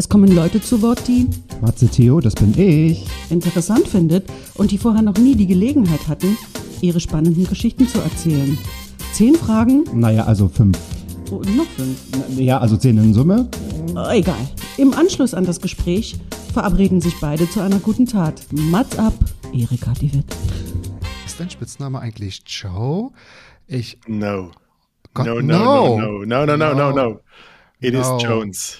Es kommen Leute zu Wort, die Matze Theo, das bin ich. interessant findet und die vorher noch nie die Gelegenheit hatten, ihre spannenden Geschichten zu erzählen. Zehn Fragen, Naja, also fünf. oh, noch fünf. Ja, also zehn in Summe. Oh, egal. Im Anschluss an das Gespräch verabreden sich beide zu einer guten Tat. Mats ab, Erika die Witt. Ist dein Spitzname eigentlich Joe? Ich. No. Gott, no, no, no. no, no, no, no, no, no. It No. is Jones.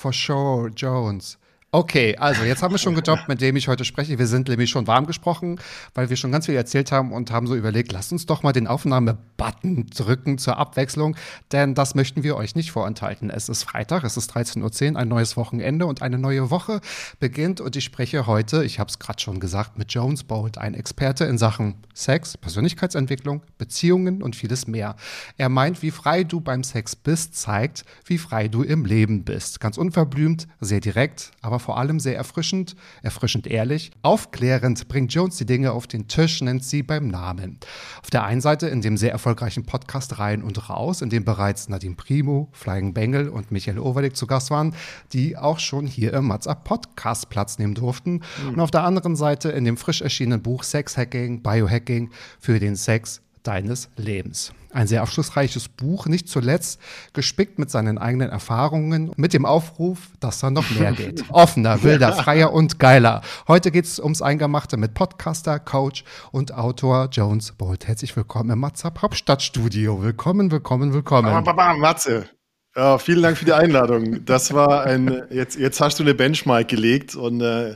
For sure, Jones. Okay, also jetzt haben wir schon gejobbt, mit dem ich heute spreche. Wir sind nämlich schon warm gesprochen, weil wir schon ganz viel erzählt haben und haben so überlegt, lasst uns doch mal den Aufnahme-Button drücken zur Abwechslung, denn das möchten wir euch nicht vorenthalten. Es ist Freitag, es ist 13.10 Uhr, ein neues Wochenende und eine neue Woche beginnt und ich spreche heute, ich habe es gerade schon gesagt, mit Jones Bolt, ein Experte in Sachen Sex, Persönlichkeitsentwicklung, Beziehungen und vieles mehr. Er meint, wie frei du beim Sex bist, zeigt, wie frei du im Leben bist. Ganz unverblümt, sehr direkt, aber vor allem sehr erfrischend, erfrischend ehrlich. Aufklärend bringt Jones die Dinge auf den Tisch, nennt sie beim Namen. Auf der einen Seite in dem sehr erfolgreichen Podcast Rein und Raus, in dem bereits Nadine Primo, Flying Bengel und Michael Overdick zu Gast waren, die auch schon hier im Mats Up Podcast Platz nehmen durften. Und auf der anderen Seite in dem frisch erschienenen Buch Sex Hacking, Biohacking für den Sex deines Lebens. Ein sehr aufschlussreiches Buch, nicht zuletzt gespickt mit seinen eigenen Erfahrungen, mit dem Aufruf, dass da noch mehr geht. Offener, wilder, freier und geiler. Heute geht es ums Eingemachte mit Podcaster, Coach und Autor Jones Bolt. Herzlich willkommen im Matzap Hauptstadtstudio. Willkommen, willkommen, willkommen. Bam, bam, bam, Matze. Ja, vielen Dank für die Einladung. Das war ein, jetzt, jetzt hast du eine Benchmark gelegt und äh,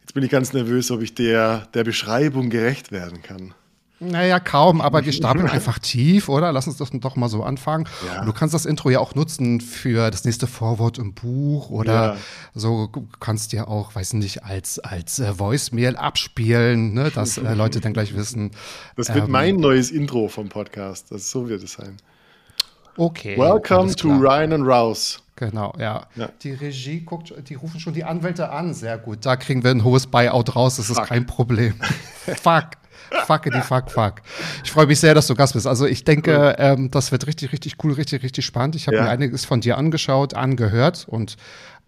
jetzt bin ich ganz nervös, ob ich der, der Beschreibung gerecht werden kann. Naja, kaum, aber wir stapeln einfach tief, oder? Lass uns das doch mal so anfangen. Ja. Du kannst das Intro ja auch nutzen für das nächste Vorwort im Buch oder Ja. so du kannst ja auch, weiß nicht, als, als äh, Voicemail abspielen, ne, dass äh, Leute dann gleich wissen. Das wird ähm, mein neues Intro vom Podcast. Das, so wird es sein. Okay. Welcome to. Ryan and Rouse. Genau, ja. Ja. Die Regie guckt, die rufen schon die Anwälte an. Sehr gut. Da kriegen wir ein hohes Buyout raus. Das ist Fuck. kein Problem. fuck. Fuck, die fuck, fuck. Ich freue mich sehr, dass du Gast bist. Also ich denke, ähm, das wird richtig, richtig cool, richtig, richtig spannend. Ich habe Ja. mir einiges von dir angeschaut, angehört und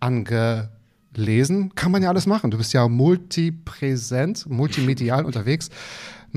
angelesen. Kann man ja alles machen. Du bist ja multipräsent, multimedial unterwegs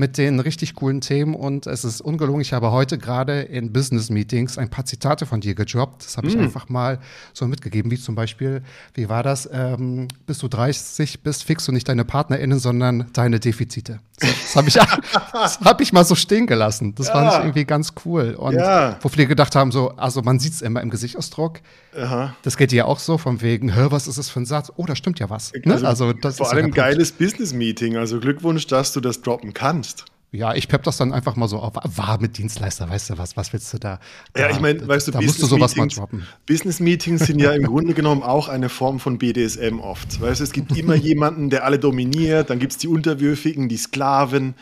mit den richtig coolen Themen und es ist ungelungen. Ich habe heute gerade in Business-Meetings ein paar Zitate von dir gedroppt. Das habe ich einfach mal so mitgegeben, wie zum Beispiel, wie war das? Ähm, bis du 30 bist, fixst du nicht deine PartnerInnen, sondern deine Defizite. Das habe ich, das hab ich mal so stehen gelassen. Das fand ich Ja. irgendwie ganz cool. Und Ja. wo viele gedacht haben, so, also man sieht es immer im Gesichtsausdruck. Aha. Das geht dir ja auch so, von wegen, hör, was ist das für ein Satz? Oh, da stimmt ja was. Ne? Also, das vor ist ja allem Punkt. geiles Business-Meeting. Also Glückwunsch, dass du das droppen kannst. Ja, ich pepp das dann einfach mal so auf. War mit Dienstleister, weißt du was? Was willst du da? Ja, da ich meine, weißt du, da musst du sowas mal droppen. Business-Meetings sind ja im Grunde genommen auch eine Form von BDSM oft. Weißt du, es gibt immer jemanden, der alle dominiert, dann gibt es die Unterwürfigen, die Sklaven.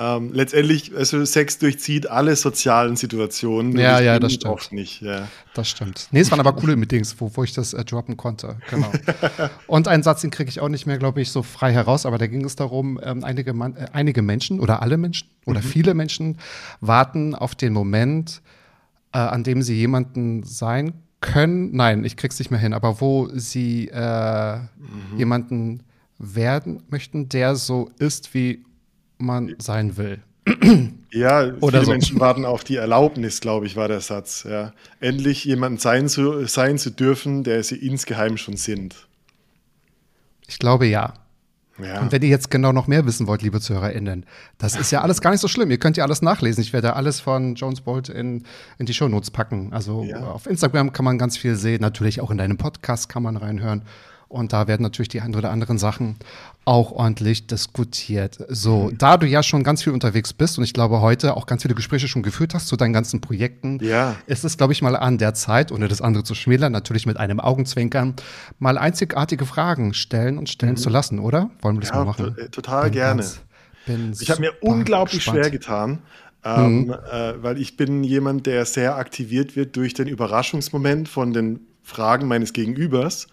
Ähm, letztendlich, also Sex durchzieht alle sozialen Situationen. Ja, ja, das stimmt. Oft nicht, ja. Das stimmt. Nee, es waren aber coole Meetings, wo, wo ich das äh, droppen konnte. Genau. Und einen Satz, den kriege ich auch nicht mehr, glaube ich, so frei heraus, aber da ging es darum, ähm, einige, Mann, äh, einige Menschen oder alle Menschen oder viele Menschen warten auf den Moment, äh, an dem sie jemanden sein können. Nein, ich krieg's nicht mehr hin, aber wo sie äh, jemanden werden möchten, der so ist, wie man sein will. Ja, Oder viele so. Menschen warten auf die Erlaubnis, glaube ich, war der Satz. Ja. Endlich jemanden sein zu, sein zu dürfen, der sie insgeheim schon sind. Ich glaube ja. Ja. Und wenn ihr jetzt genau noch mehr wissen wollt, liebe ZuhörerInnen, das ist ja alles gar nicht so schlimm. Ihr könnt ja alles nachlesen. Ich werde alles von Jones Bolt in, in die Shownotes packen. Also Ja. auf Instagram kann man ganz viel sehen. Natürlich auch in deinem Podcast kann man reinhören. Und da werden natürlich die ein oder anderen Sachen auch ordentlich diskutiert. So, mhm. da du ja schon ganz viel unterwegs bist und ich glaube heute auch ganz viele Gespräche schon geführt hast zu deinen ganzen Projekten, ja. ist es, glaube ich, mal an der Zeit, ohne das andere zu schmälern, natürlich mit einem Augenzwinkern, mal einzigartige Fragen stellen und stellen mhm. zu lassen, oder? Wollen wir das ja, mal machen? Total bin gerne. Ganz, ich habe mir unglaublich gespannt. schwer getan. Ähm, mhm. äh, weil ich bin jemand, der sehr aktiviert wird durch den Überraschungsmoment von den Fragen meines Gegenübers.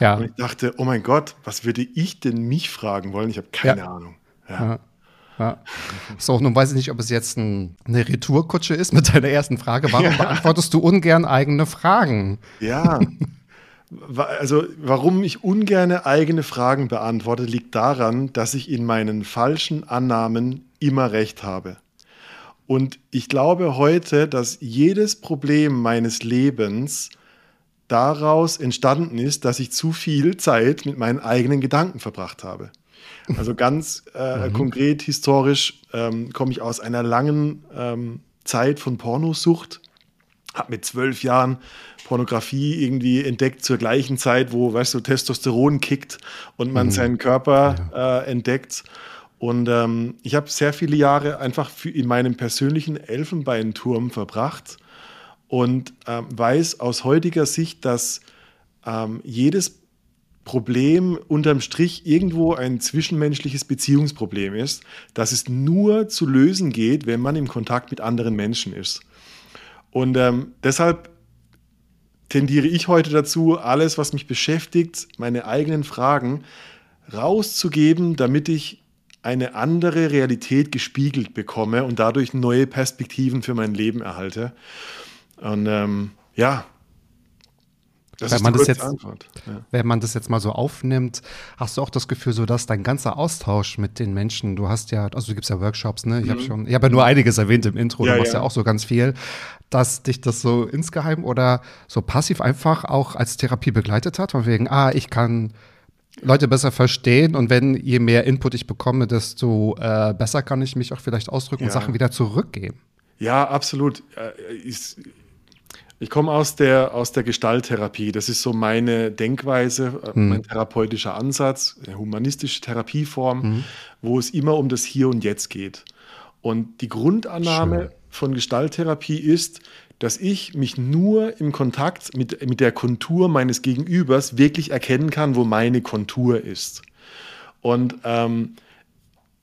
Ja. Und ich dachte, oh mein Gott, was würde ich denn mich fragen wollen? Ich habe keine ja. Ahnung. Ja. Ja. So, nun weiß ich nicht, ob es jetzt ein, eine Retourkutsche ist mit deiner ersten Frage. Warum beantwortest du ungern eigene Fragen? Ja. Also, warum ich ungern eigene Fragen beantworte, liegt daran, dass ich in meinen falschen Annahmen immer recht habe. Und ich glaube heute, dass jedes Problem meines Lebens daraus entstanden ist, dass ich zu viel Zeit mit meinen eigenen Gedanken verbracht habe. Also ganz äh, mhm. konkret historisch ähm, komme ich aus einer langen ähm, Zeit von Pornosucht, habe mit zwölf Jahren Pornografie irgendwie entdeckt zur gleichen Zeit, wo, weißt du, Testosteron kickt und man mhm. seinen Körper ja. äh, entdeckt. Und ähm, ich habe sehr viele Jahre einfach in meinem persönlichen Elfenbeinturm verbracht und ähm, weiß aus heutiger Sicht, dass ähm, jedes Problem unterm Strich irgendwo ein zwischenmenschliches Beziehungsproblem ist, dass es nur zu lösen geht, wenn man im Kontakt mit anderen Menschen ist. Und ähm, deshalb tendiere ich heute dazu, alles, was mich beschäftigt, meine eigenen Fragen rauszugeben, damit ich eine andere Realität gespiegelt bekomme und dadurch neue Perspektiven für mein Leben erhalte. Und ähm, ja, das wenn man das jetzt, ja. wenn man das jetzt mal so aufnimmt, hast du auch das Gefühl, so dass dein ganzer Austausch mit den Menschen, du hast ja, also du gibst ja Workshops, ne? Ich mhm. habe schon, ich habe ja nur einiges erwähnt im Intro, ja, du machst ja. ja. auch so ganz viel, dass dich das so insgeheim oder so passiv einfach auch als Therapie begleitet hat, von wegen, ah, ich kann Leute besser verstehen und wenn je mehr Input ich bekomme, desto äh, besser kann ich mich auch vielleicht ausdrücken und Sachen wieder zurückgeben. Ja, absolut. Äh, ich, ich komme aus der, aus der Gestalttherapie. Das ist so meine Denkweise, äh, mhm. mein therapeutischer Ansatz, eine humanistische Therapieform, mhm. wo es immer um das Hier und Jetzt geht. Und die Grundannahme Schön. von Gestalttherapie ist, dass ich mich nur im Kontakt mit, mit der Kontur meines Gegenübers wirklich erkennen kann, wo meine Kontur ist. Und ähm,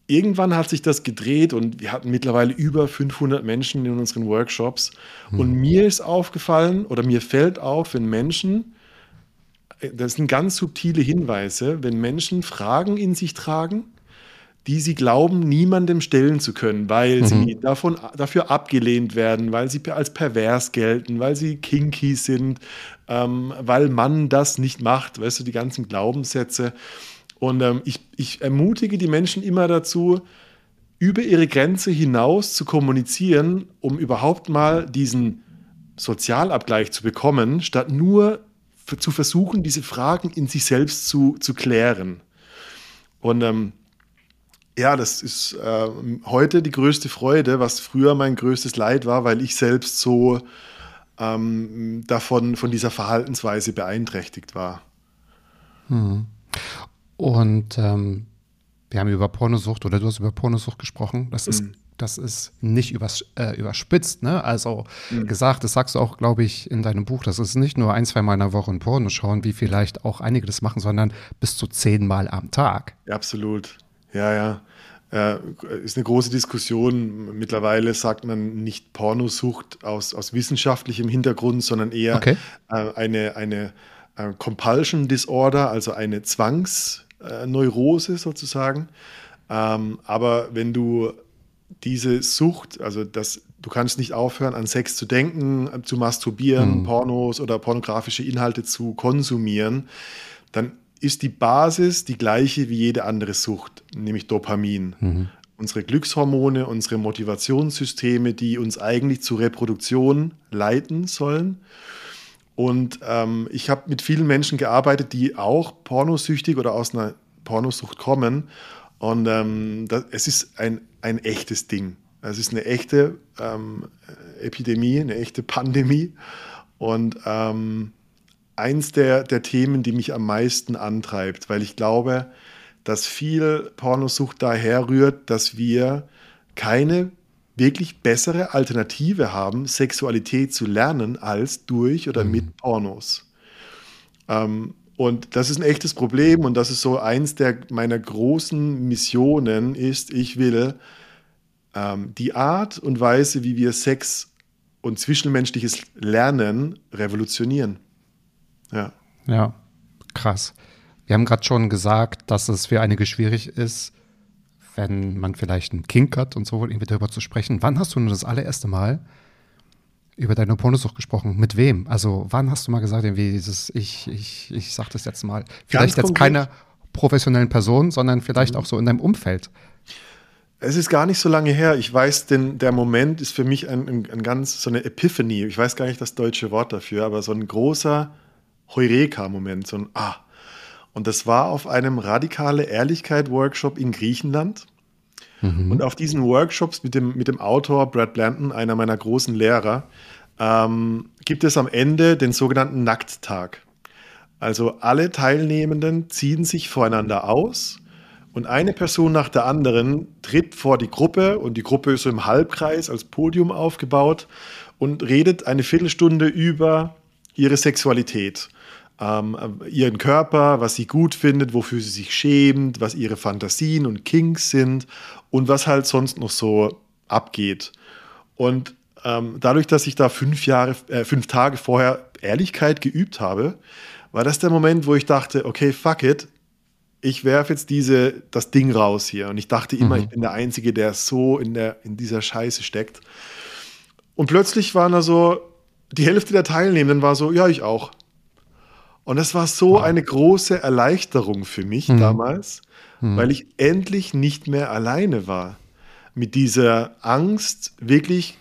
irgendwann hat sich das gedreht und wir hatten mittlerweile über 500 Menschen in unseren Workshops. Mhm. Und mir ist aufgefallen oder mir fällt auf, wenn Menschen, äh, das sind ganz subtile Hinweise, wenn Menschen Fragen in sich tragen, die sie glauben, niemandem stellen zu können, weil mhm. sie davon, dafür abgelehnt werden, weil sie als pervers gelten, weil sie kinky sind, ähm, weil man das nicht macht, weißt du, die ganzen Glaubenssätze. Und ähm, ich, ich ermutige die Menschen immer dazu, über ihre Grenze hinaus zu kommunizieren, um überhaupt mal diesen Sozialabgleich zu bekommen, statt nur zu versuchen, diese Fragen in sich selbst zu, zu klären. Und ähm, ja, das ist äh, heute die größte Freude, was früher mein größtes Leid war, weil ich selbst so ähm, davon, von dieser Verhaltensweise beeinträchtigt war. Hm. Und ähm, wir haben über Pornosucht oder du hast über Pornosucht gesprochen. Das ist, mhm. das ist nicht übers, äh, überspitzt, ne? Also mhm. gesagt, das sagst du auch, glaube ich, in deinem Buch, das ist nicht nur ein, zwei Mal in der Woche ein Porno schauen, wie vielleicht auch einige das machen, sondern bis zu zehn Mal am Tag. Ja, absolut. Ja, ja. Äh, ist eine große Diskussion. Mittlerweile sagt man nicht Pornosucht aus, aus wissenschaftlichem Hintergrund, sondern eher okay. äh, eine, eine äh, Compulsion Disorder, also eine Zwangs- äh, Neurose sozusagen. Ähm, aber wenn du diese Sucht, also das, du kannst nicht aufhören, an Sex zu denken, äh, zu masturbieren, mhm. Pornos oder pornografische Inhalte zu konsumieren, dann ist die Basis die gleiche wie jede andere Sucht, nämlich Dopamin. Mhm. Unsere Glückshormone, unsere Motivationssysteme, die uns eigentlich zur Reproduktion leiten sollen. Und ähm, ich habe mit vielen Menschen gearbeitet, die auch pornosüchtig oder aus einer Pornosucht kommen. Und ähm, das, es ist ein, ein echtes Ding. Es ist eine echte ähm, Epidemie, eine echte Pandemie. Und ähm, eins der, der Themen, die mich am meisten antreibt, weil ich glaube, dass viel Pornosucht daher rührt, dass wir keine wirklich bessere Alternative haben, Sexualität zu lernen, als durch oder mhm. mit Pornos. Ähm, und das ist ein echtes Problem und das ist so eins der meiner großen Missionen ist, ich will ähm, die Art und Weise, wie wir Sex und zwischenmenschliches Lernen revolutionieren. Ja. Ja, krass. Wir haben gerade schon gesagt, dass es für einige schwierig ist, wenn man vielleicht einen Kink hat und so, irgendwie darüber zu sprechen. Wann hast du nur das allererste Mal über deine Pornosucht gesprochen? Mit wem? Also, wann hast du mal gesagt, irgendwie dieses, ich, ich, ich sag das jetzt mal. Vielleicht Ganz jetzt keine professionellen Person, sondern vielleicht mhm. auch so in deinem Umfeld. Es ist gar nicht so lange her. Ich weiß, denn der Moment ist für mich ein, ein, ein ganz, so eine Epiphany. Ich weiß gar nicht das deutsche Wort dafür, aber so ein großer Heureka-Moment, so ein Ah. Und das war auf einem radikale Ehrlichkeit-Workshop in Griechenland. Mhm. Und auf diesen Workshops mit dem, mit dem Autor Brad Blanton, einer meiner großen Lehrer, ähm, gibt es am Ende den sogenannten Nackttag. Also alle Teilnehmenden ziehen sich voreinander aus und eine Person nach der anderen tritt vor die Gruppe und die Gruppe ist so im Halbkreis als Podium aufgebaut und redet eine Viertelstunde über ihre Sexualität, ähm, ihren Körper, was sie gut findet, wofür sie sich schämt, was ihre Fantasien und Kinks sind und was halt sonst noch so abgeht. Und ähm, dadurch, dass ich da fünf Jahre, äh, fünf Tage vorher Ehrlichkeit geübt habe, war das der Moment, wo ich dachte, okay, fuck it, ich werfe jetzt diese, das Ding raus hier. Und ich dachte immer, mhm. ich bin der Einzige, der so in, der, in dieser Scheiße steckt. Und plötzlich waren da so, die Hälfte der Teilnehmenden war so, ja, ich auch. Und das war so eine große Erleichterung für mich mhm. damals, mhm. weil ich endlich nicht mehr alleine war. Mit dieser Angst, wirklich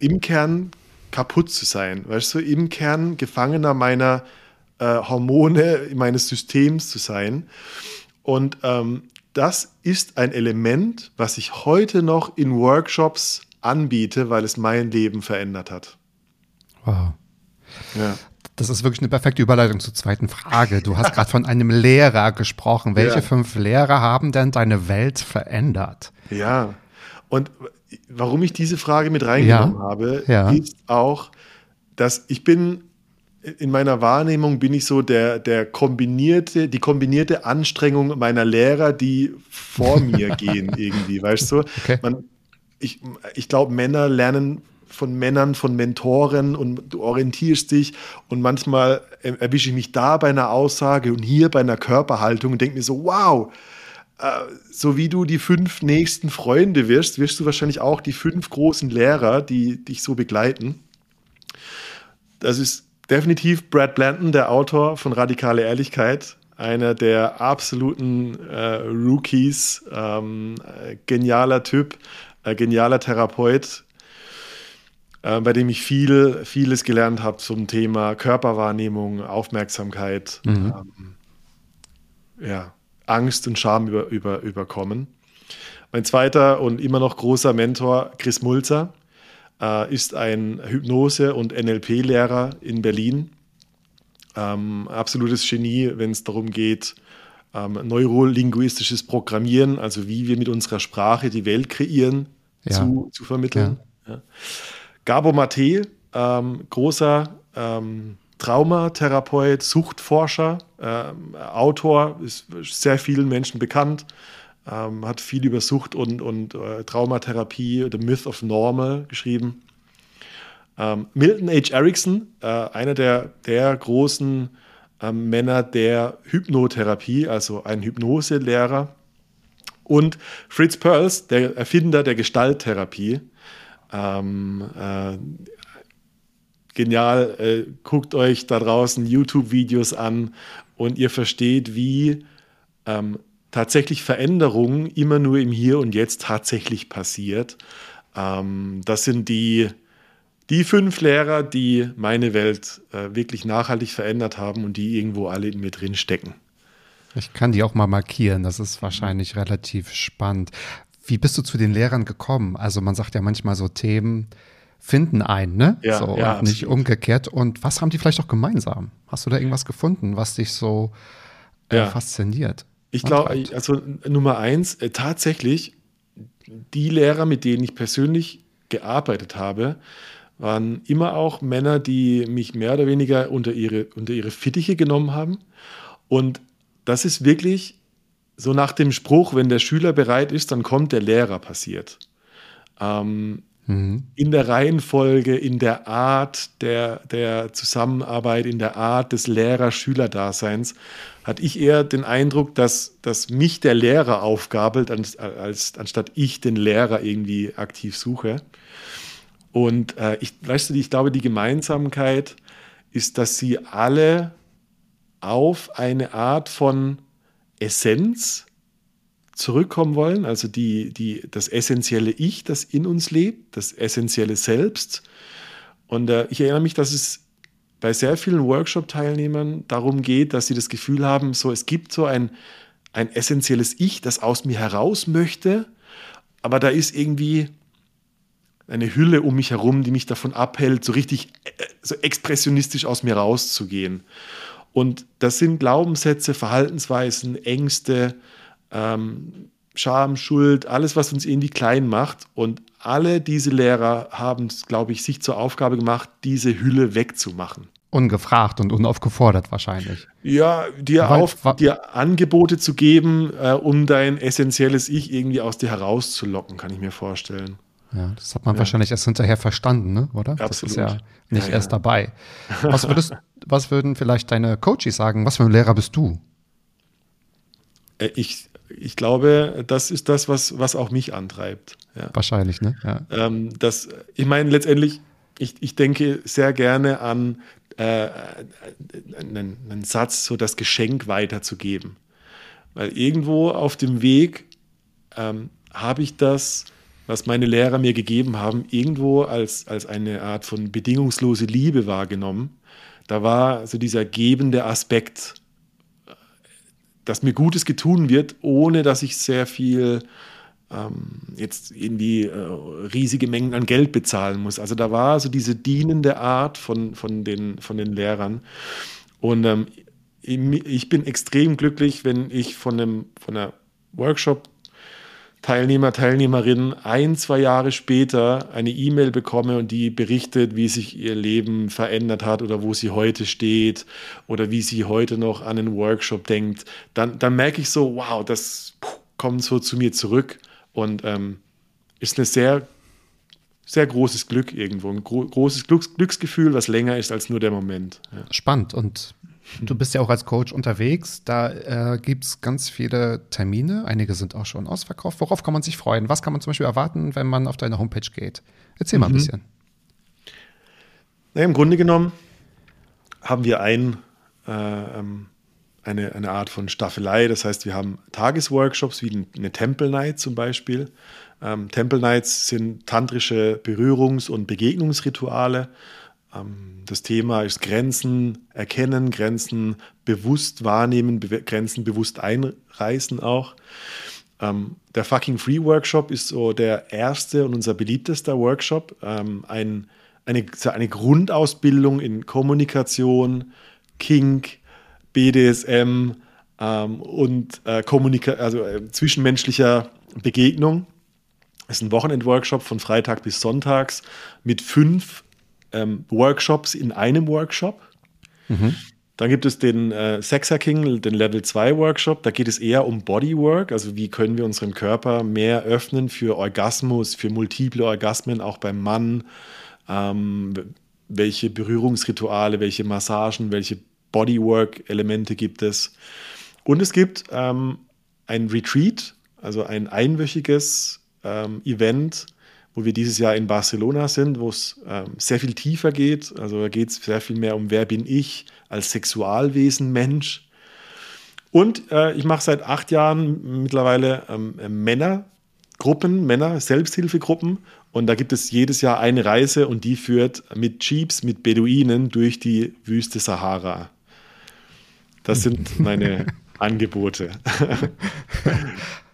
im Kern kaputt zu sein. Weißt du, im Kern Gefangener meiner äh, Hormone meines Systems zu sein. Und ähm, das ist ein Element, was ich heute noch in Workshops anbiete, weil es mein Leben verändert hat. Wow. Ja. Das ist wirklich eine perfekte Überleitung zur zweiten Frage. Du hast gerade von einem Lehrer gesprochen. Welche ja. fünf Lehrer haben denn deine Welt verändert? Ja, und warum ich diese Frage mit reingenommen ja. habe, ja. ist auch, dass ich bin in meiner Wahrnehmung bin ich so der, der kombinierte, die kombinierte Anstrengung meiner Lehrer, die vor mir gehen irgendwie, weißt du? Okay. Man, ich ich glaube, Männer lernen von Männern, von Mentoren und du orientierst dich und manchmal erwische ich mich da bei einer Aussage und hier bei einer Körperhaltung und denke mir so, wow, äh, so wie du die fünf nächsten Freunde wirst, wirst du wahrscheinlich auch die fünf großen Lehrer, die dich so begleiten. Das ist definitiv Brad Blanton, der Autor von Radikale Ehrlichkeit, einer der absoluten äh, Rookies, ähm, äh, genialer Typ, äh, genialer Therapeut, äh, bei dem ich viel, vieles gelernt habe zum Thema Körperwahrnehmung, Aufmerksamkeit, mhm. ähm, ja, Angst und Scham über, über, überkommen. Mein zweiter und immer noch großer Mentor, Chris Mulzer, äh, ist ein Hypnose- und NLP-Lehrer in Berlin. Ähm, absolutes Genie, wenn es darum geht, ähm, neurolinguistisches Programmieren, also wie wir mit unserer Sprache die Welt kreieren, ja. zu, zu vermitteln. Ja. Ja. Gabo Mate, ähm, großer ähm, Traumatherapeut, Suchtforscher, ähm, Autor, ist sehr vielen Menschen bekannt, ähm, hat viel über Sucht und, und äh, Traumatherapie, The Myth of Normal geschrieben. Ähm, Milton H. Erickson, äh, einer der, der großen äh, Männer der Hypnotherapie, also ein Hypnoselehrer. Und Fritz Perls, der Erfinder der Gestalttherapie. Ähm, äh, genial, äh, guckt euch da draußen YouTube-Videos an und ihr versteht, wie ähm, tatsächlich Veränderung immer nur im Hier und Jetzt tatsächlich passiert. Ähm, das sind die, die fünf Lehrer, die meine Welt äh, wirklich nachhaltig verändert haben und die irgendwo alle in mir drin stecken. Ich kann die auch mal markieren, das ist wahrscheinlich relativ spannend. Wie bist du zu den Lehrern gekommen? Also man sagt ja manchmal so Themen, finden einen, ne? Ja, so, ja, und nicht absolut. umgekehrt. Und was haben die vielleicht auch gemeinsam? Hast du da irgendwas gefunden, was dich so äh, Ja. fasziniert? Ich glaube, also Nummer eins, äh, tatsächlich, die Lehrer, mit denen ich persönlich gearbeitet habe, waren immer auch Männer, die mich mehr oder weniger unter ihre, unter ihre Fittiche genommen haben. Und das ist wirklich so nach dem Spruch, wenn der Schüler bereit ist, dann kommt der Lehrer passiert. Ähm, in der Reihenfolge, in der Art der, der Zusammenarbeit, in der Art des Lehrer-Schüler-Daseins, hatte ich eher den Eindruck, dass, dass mich der Lehrer aufgabelt, als, als, anstatt ich den Lehrer irgendwie aktiv suche. Und äh, ich, weißt du, ich glaube, die Gemeinsamkeit ist, dass sie alle auf eine Art von Essenz zurückkommen wollen, also die, die, das essentielle Ich, das in uns lebt, das essentielle Selbst. Und äh, ich erinnere mich, dass es bei sehr vielen Workshop-Teilnehmern darum geht, dass sie das Gefühl haben, so es gibt so ein, ein essentielles Ich, das aus mir heraus möchte, aber da ist irgendwie eine Hülle um mich herum, die mich davon abhält, so richtig äh, so expressionistisch aus mir rauszugehen. Und das sind Glaubenssätze, Verhaltensweisen, Ängste, ähm, Scham, Schuld, alles, was uns irgendwie klein macht. Und alle diese Lehrer haben, glaube ich, sich zur Aufgabe gemacht, diese Hülle wegzumachen. Ungefragt und unaufgefordert wahrscheinlich. Ja, dir, Weil- auf, dir Angebote zu geben, äh, um dein essentielles Ich irgendwie aus dir herauszulocken, kann ich mir vorstellen. Ja, das hat man wahrscheinlich erst hinterher verstanden, ne? oder? Das ist ja Absolut. nicht Ja, erst ja. dabei. Was, würdest, was würden vielleicht deine Coaches sagen? Was für ein Lehrer bist du? Äh, ich, ich glaube, das ist das, was, was auch mich antreibt. Ja. Wahrscheinlich, ne? Ja. Ähm, das, ich meine, letztendlich, ich, ich denke sehr gerne an äh, einen, einen Satz, so das Geschenk weiterzugeben. Weil irgendwo auf dem Weg ähm, habe ich das, was meine Lehrer mir gegeben haben, irgendwo als, als eine Art von bedingungslose Liebe wahrgenommen. Da war so dieser gebende Aspekt, dass mir Gutes getun wird, ohne dass ich sehr viel ähm, jetzt irgendwie äh, riesige Mengen an Geld bezahlen muss. Also da war so diese dienende Art von, von, den, von den Lehrern. Und ähm, ich bin extrem glücklich, wenn ich von einem von einer Workshop-Teilnehmer, Teilnehmerin ein, zwei Jahre später eine E-Mail bekomme und die berichtet, wie sich ihr Leben verändert hat oder wo sie heute steht oder wie sie heute noch an einen Workshop denkt. Dann, dann merke ich so, wow, das kommt so zu mir zurück und ähm, ist ein sehr, sehr großes Glück irgendwo. Ein gro großes Glücks Glücksgefühl, was länger ist als nur der Moment. Ja. Spannend. Und du bist ja auch als Coach unterwegs. Da äh, gibt es ganz viele Termine. Einige sind auch schon ausverkauft. Worauf kann man sich freuen? Was kann man zum Beispiel erwarten, wenn man auf deine Homepage geht? Erzähl mal ein bisschen. Na, Im Grunde genommen haben wir ein, äh, ähm, eine, eine Art von Staffelei. Das heißt, wir haben Tagesworkshops wie eine Temple Night zum Beispiel. Ähm, Temple Nights sind tantrische Berührungs- und Begegnungsrituale. Ähm, das Thema ist Grenzen erkennen, Grenzen bewusst wahrnehmen, be Grenzen bewusst einreißen auch. Ähm, der Fucking Free Workshop ist so der erste und unser beliebtester Workshop. Ähm, ein, eine, eine Grundausbildung in Kommunikation, Kink, BDSM ähm, und äh, also, äh, zwischenmenschlicher Begegnung. Das ist ein Wochenendworkshop von Freitag bis Sonntags mit fünf ähm, Workshops in einem Workshop. Dann gibt es den äh, Sex Hacking, den Level 2 Workshop. Da geht es eher um Bodywork, also wie können wir unseren Körper mehr öffnen für Orgasmus, für multiple Orgasmen, auch beim Mann. Ähm, welche Berührungsrituale, welche Massagen, welche Bodywork-Elemente gibt es. Und es gibt ähm, ein Retreat, also ein einwöchiges ähm, Event, wo wir dieses Jahr in Barcelona sind, wo es ähm, sehr viel tiefer geht. Also da geht es sehr viel mehr um, wer bin ich als Sexualwesen, Mensch. Und äh, ich mache seit acht Jahren mittlerweile ähm, Männergruppen, Männer-Selbsthilfegruppen. Und da gibt es jedes Jahr eine Reise und die führt mit Jeeps, mit Beduinen durch die Wüste Sahara. Das sind meine Angebote.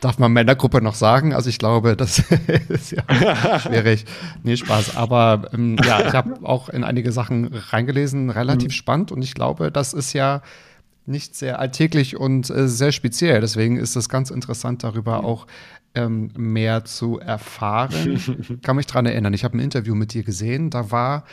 Darf man Männergruppe noch sagen? Also ich glaube, das ist ja schwierig. Nee, Spaß. Aber ähm, ja, ich habe auch in einige Sachen reingelesen, relativ mhm. spannend. Und ich glaube, das ist ja nicht sehr alltäglich und äh, sehr speziell. Deswegen ist es ganz interessant, darüber auch ähm, mehr zu erfahren. Ich kann mich daran erinnern, ich habe ein Interview mit dir gesehen, da war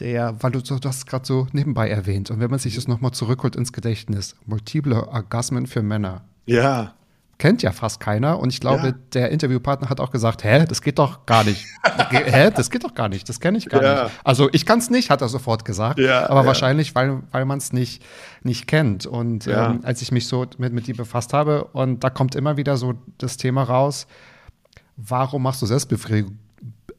der, weil du, du hast gerade so nebenbei erwähnt, und wenn man sich das nochmal zurückholt ins Gedächtnis, multiple Orgasmen für Männer. Ja kennt ja fast keiner. Und ich glaube, ja. der Interviewpartner hat auch gesagt, hä, das geht doch gar nicht. hä, das geht doch gar nicht, das kenne ich gar ja. nicht. Also ich kann es nicht, hat er sofort gesagt. Ja, aber wahrscheinlich, weil, weil man es nicht, nicht kennt. Und ähm, als ich mich so mit, mit ihm befasst habe, und da kommt immer wieder so das Thema raus, warum machst du Selbstbefriedigung?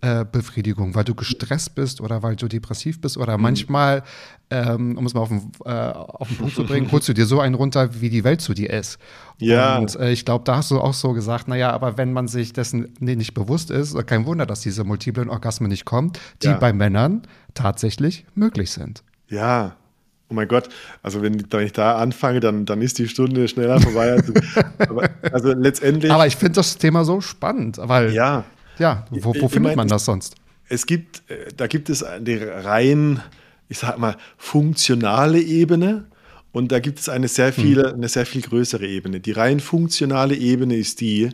Äh, Befriedigung, weil du gestresst bist oder weil du depressiv bist oder mhm. manchmal, ähm, um es mal auf den, äh, auf den Punkt zu bringen, holst du dir so einen runter, wie die Welt zu dir ist. Ja. Und äh, ich glaube, da hast du auch so gesagt, naja, aber wenn man sich dessen nicht bewusst ist, kein Wunder, dass diese multiplen Orgasmen nicht kommen, die ja. bei Männern tatsächlich möglich sind. Ja, Oh mein Gott, also wenn, wenn, ich da anfange, dann, dann ist die Stunde schneller vorbei. Also, aber, also letztendlich. Aber ich finde das Thema so spannend, weil ja, ja, wo, wo findet man das sonst? Es gibt, äh, da gibt es eine rein, ich sag mal, funktionale Ebene und da gibt es eine sehr viel, hm. eine sehr viel größere Ebene. Die rein funktionale Ebene ist die,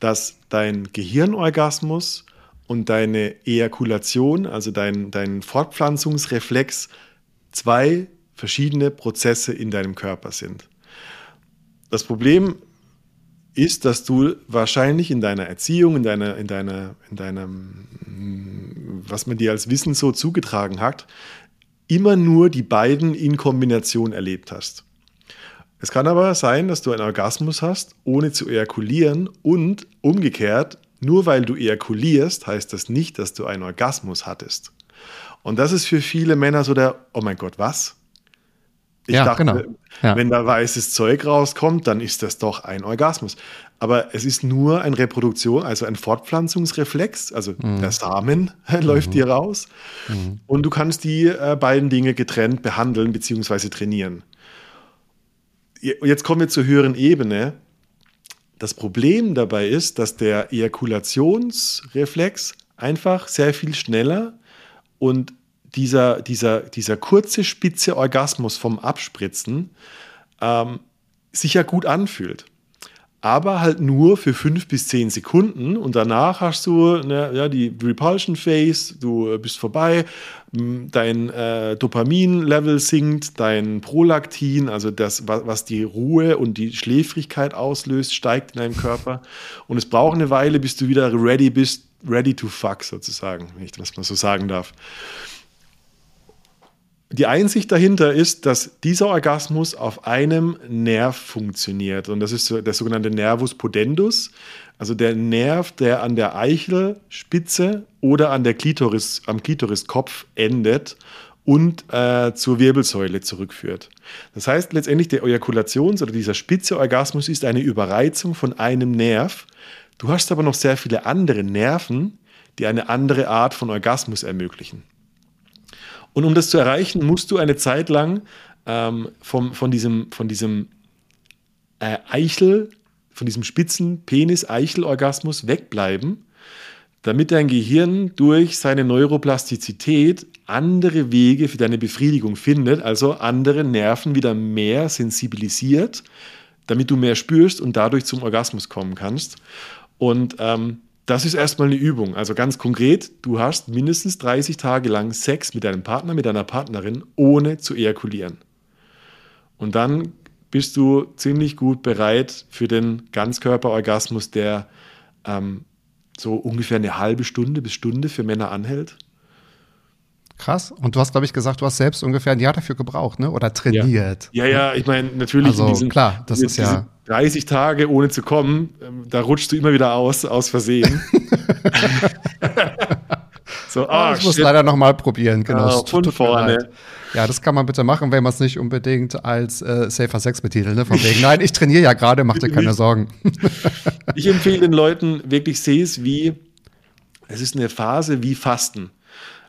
dass dein Gehirnorgasmus und deine Ejakulation, also dein, dein Fortpflanzungsreflex, zwei verschiedene Prozesse in deinem Körper sind. Das Problem ist, dass du wahrscheinlich in deiner Erziehung, in deiner, in deiner, in deinem, was man dir als Wissen so zugetragen hat, immer nur die beiden in Kombination erlebt hast. Es kann aber sein, dass du einen Orgasmus hast, ohne zu ejakulieren und umgekehrt, nur weil du ejakulierst, heißt das nicht, dass du einen Orgasmus hattest. Und das ist für viele Männer so der, oh mein Gott, was? Ich ja, dachte, genau. ja. wenn da weißes Zeug rauskommt, dann ist das doch ein Orgasmus. Aber es ist nur ein Reproduktion, also ein Fortpflanzungsreflex, also mhm. der Samen läuft mhm. dir raus. Mhm. Und du kannst die äh, beiden Dinge getrennt behandeln bzw. trainieren. Jetzt kommen wir zur höheren Ebene. Das Problem dabei ist, dass der Ejakulationsreflex einfach sehr viel schneller und dieser, dieser, dieser kurze, spitze Orgasmus vom Abspritzen ähm, sich ja gut anfühlt. Aber halt nur für fünf bis zehn Sekunden und danach hast du ne, ja, die Repulsion Phase, du bist vorbei, dein äh, Dopamin-Level sinkt, dein Prolaktin, also das, was die Ruhe und die Schläfrigkeit auslöst, steigt in deinem Körper. Und es braucht eine Weile, bis du wieder ready bist, ready to fuck sozusagen, wenn ich das mal so sagen darf. Die Einsicht dahinter ist, dass dieser Orgasmus auf einem Nerv funktioniert. Und das ist der sogenannte Nervus pudendus, also der Nerv, der an der Eichelspitze oder an der Klitoris, am Klitoriskopf endet und äh, zur Wirbelsäule zurückführt. Das heißt letztendlich, der Ejakulations- oder dieser spitze Orgasmus ist eine Überreizung von einem Nerv. Du hast aber noch sehr viele andere Nerven, die eine andere Art von Orgasmus ermöglichen. Und um das zu erreichen, musst du eine Zeit lang ähm, vom, von diesem, von diesem äh, Eichel, von diesem spitzen Penis-Eichel-Orgasmus wegbleiben, damit dein Gehirn durch seine Neuroplastizität andere Wege für deine Befriedigung findet, also andere Nerven wieder mehr sensibilisiert, damit du mehr spürst und dadurch zum Orgasmus kommen kannst. Und ähm, das ist erstmal eine Übung. Also ganz konkret, du hast mindestens 30 Tage lang Sex mit deinem Partner, mit deiner Partnerin, ohne zu ejakulieren. Und dann bist du ziemlich gut bereit für den Ganzkörperorgasmus, der ähm, so ungefähr eine halbe Stunde bis Stunde für Männer anhält. Krass. Und du hast, glaube ich, gesagt, du hast selbst ungefähr ein Jahr dafür gebraucht, ne? Oder trainiert. Ja, ja, ja ich meine, natürlich. Also, diesen, klar, das ist ja. 30 Tage ohne zu kommen, ähm, da rutschst du immer wieder aus, aus Versehen. so, oh, ich muss leider noch mal probieren, genau. Oh, von vorne. Ja, das kann man bitte machen, wenn man es nicht unbedingt als äh, Safer Sex betitelt. Ne? Von wegen, nein, ich trainiere ja gerade, mach dir keine Sorgen. ich empfehle den Leuten wirklich, sehe es wie, es ist eine Phase wie Fasten.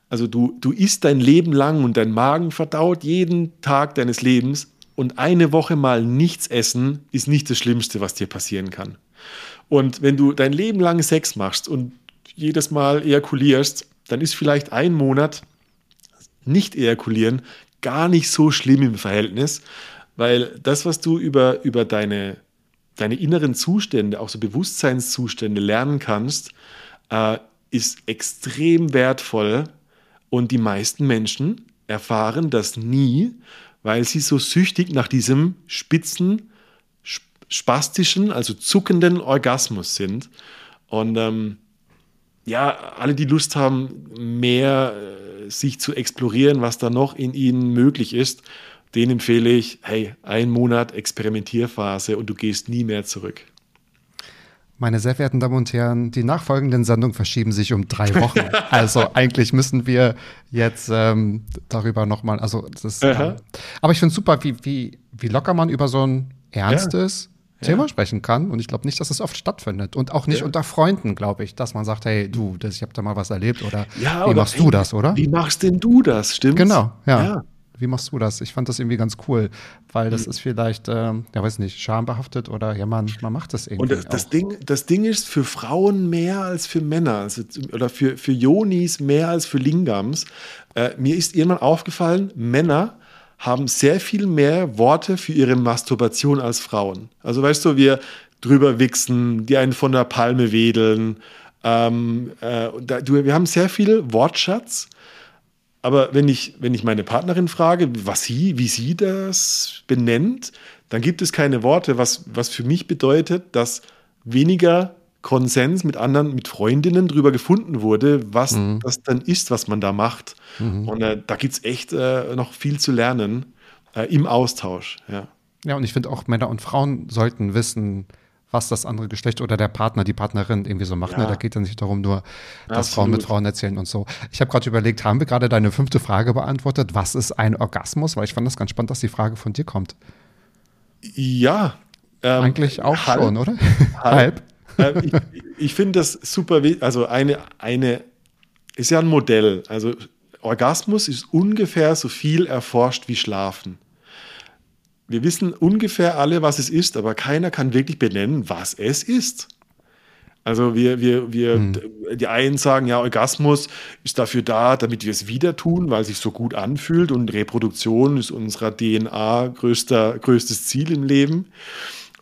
Also du, du isst dein Leben lang und dein Magen verdaut jeden Tag deines Lebens und eine Woche mal nichts essen ist nicht das Schlimmste, was dir passieren kann. Und wenn du dein Leben lang Sex machst und jedes Mal ejakulierst, dann ist vielleicht ein Monat nicht ejakulieren gar nicht so schlimm im Verhältnis, weil das, was du über, über deine, deine inneren Zustände, auch so Bewusstseinszustände lernen kannst, äh, ist extrem wertvoll und die meisten Menschen erfahren das nie, weil sie so süchtig nach diesem spitzen, spastischen, also zuckenden Orgasmus sind. Und ähm, ja, alle, die Lust haben, mehr äh, sich zu explorieren, was da noch in ihnen möglich ist, denen empfehle ich, hey, ein Monat Experimentierphase und du gehst nie mehr zurück. Meine sehr verehrten Damen und Herren, die nachfolgenden Sendungen verschieben sich um drei Wochen. also eigentlich müssen wir jetzt ähm, darüber nochmal, also das, ähm, aber ich finde es super, wie, wie, wie locker man über so ein ernstes, ja Thema sprechen kann. Und ich glaube nicht, dass es oft stattfindet. Und auch nicht ja. unter Freunden, glaube ich, dass man sagt, hey, du, das, ich habe da mal was erlebt. Oder ja, wie oder, machst du das, oder? Wie machst denn du das, stimmt? Genau, ja. Wie machst du das? Ich fand das irgendwie ganz cool, weil das hm. ist vielleicht, ähm, ja weiß nicht, schambehaftet oder ja, man, man macht das irgendwie. Und das, das, Ding, das Ding ist für Frauen mehr als für Männer, also, oder für, für Jonis mehr als für Lingams. Äh, mir ist irgendwann aufgefallen, Männer haben sehr viel mehr Worte für ihre Masturbation als Frauen. Also weißt du, wir drüber wichsen, die einen von der Palme wedeln. Ähm, äh, da, du, wir haben sehr viel Wortschatz. Aber wenn ich, wenn ich meine Partnerin frage, was sie, wie sie das benennt, dann gibt es keine Worte, was, was für mich bedeutet, dass weniger Konsens mit anderen, mit Freundinnen darüber gefunden wurde, was mhm. das dann ist, was man da macht. Mhm. Und äh, da gibt es echt äh, noch viel zu lernen äh, im Austausch. Ja, ja und ich finde auch Männer und Frauen sollten wissen, was das andere Geschlecht oder der Partner, die Partnerin irgendwie so macht. Ne? Ja. Ne? Da geht es nicht darum, nur, dass Absolut. Frauen mit Frauen erzählen und so. Ich habe gerade überlegt, haben wir gerade deine fünfte Frage beantwortet? Was ist ein Orgasmus? Weil ich fand das ganz spannend, dass die Frage von dir kommt. Ja. Ähm, Eigentlich auch halb, schon, oder? Halb. halb. Äh, ich, ich finde das super, also eine, eine, ist ja ein Modell. Also Orgasmus ist ungefähr so viel erforscht wie Schlafen. Wir wissen ungefähr alle, was es ist, aber keiner kann wirklich benennen, was es ist. Also wir, wir, wir, hm. die einen sagen, ja, Orgasmus ist dafür da, damit wir es wieder tun, weil es sich so gut anfühlt und Reproduktion ist unserer DNA größter, größtes Ziel im Leben.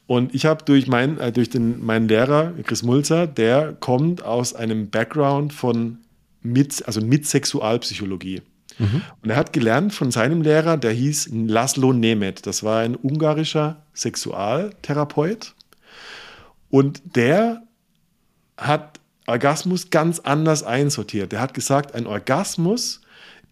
Und ich habe durch, mein, äh, durch den, meinen Lehrer, Chris Mulzer, der kommt aus einem Background von mit, also mit Sexualpsychologie. Mhm. Und er hat gelernt von seinem Lehrer, der hieß Laszlo Nemeth. Das war ein ungarischer Sexualtherapeut. Und der hat Orgasmus ganz anders einsortiert. Der hat gesagt, ein Orgasmus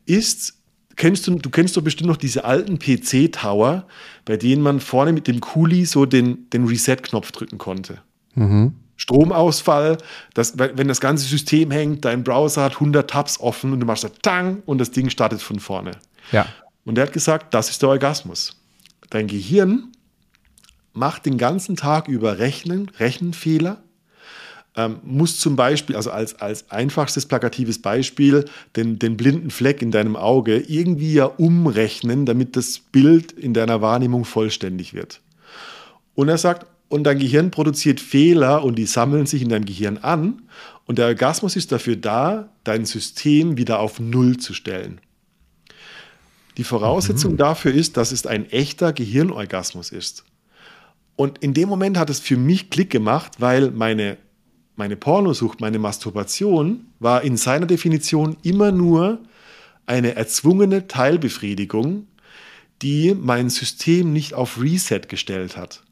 ist kennst du, du kennst doch bestimmt noch diese alten PC-Tower, bei denen man vorne mit dem Kuli so den, den Reset-Knopf drücken konnte. Mhm. Stromausfall, das, wenn das ganze System hängt, dein Browser hat 100 Tabs offen und du machst da Tang und das Ding startet von vorne. Ja. Und er hat gesagt, das ist der Orgasmus. Dein Gehirn macht den ganzen Tag über Rechnen, Rechenfehler ähm, muss zum Beispiel, also als, als einfachstes plakatives Beispiel, den, den blinden Fleck in deinem Auge irgendwie ja umrechnen, damit das Bild in deiner Wahrnehmung vollständig wird. Und er sagt, und dein Gehirn produziert Fehler und die sammeln sich in deinem Gehirn an. Und der Orgasmus ist dafür da, dein System wieder auf Null zu stellen. Die Voraussetzung mhm. dafür ist, dass es ein echter Gehirnorgasmus ist. Und in dem Moment hat es für mich Klick gemacht, weil meine meine Pornosucht, meine Masturbation war in seiner Definition immer nur eine erzwungene Teilbefriedigung, die mein System nicht auf Reset gestellt hat.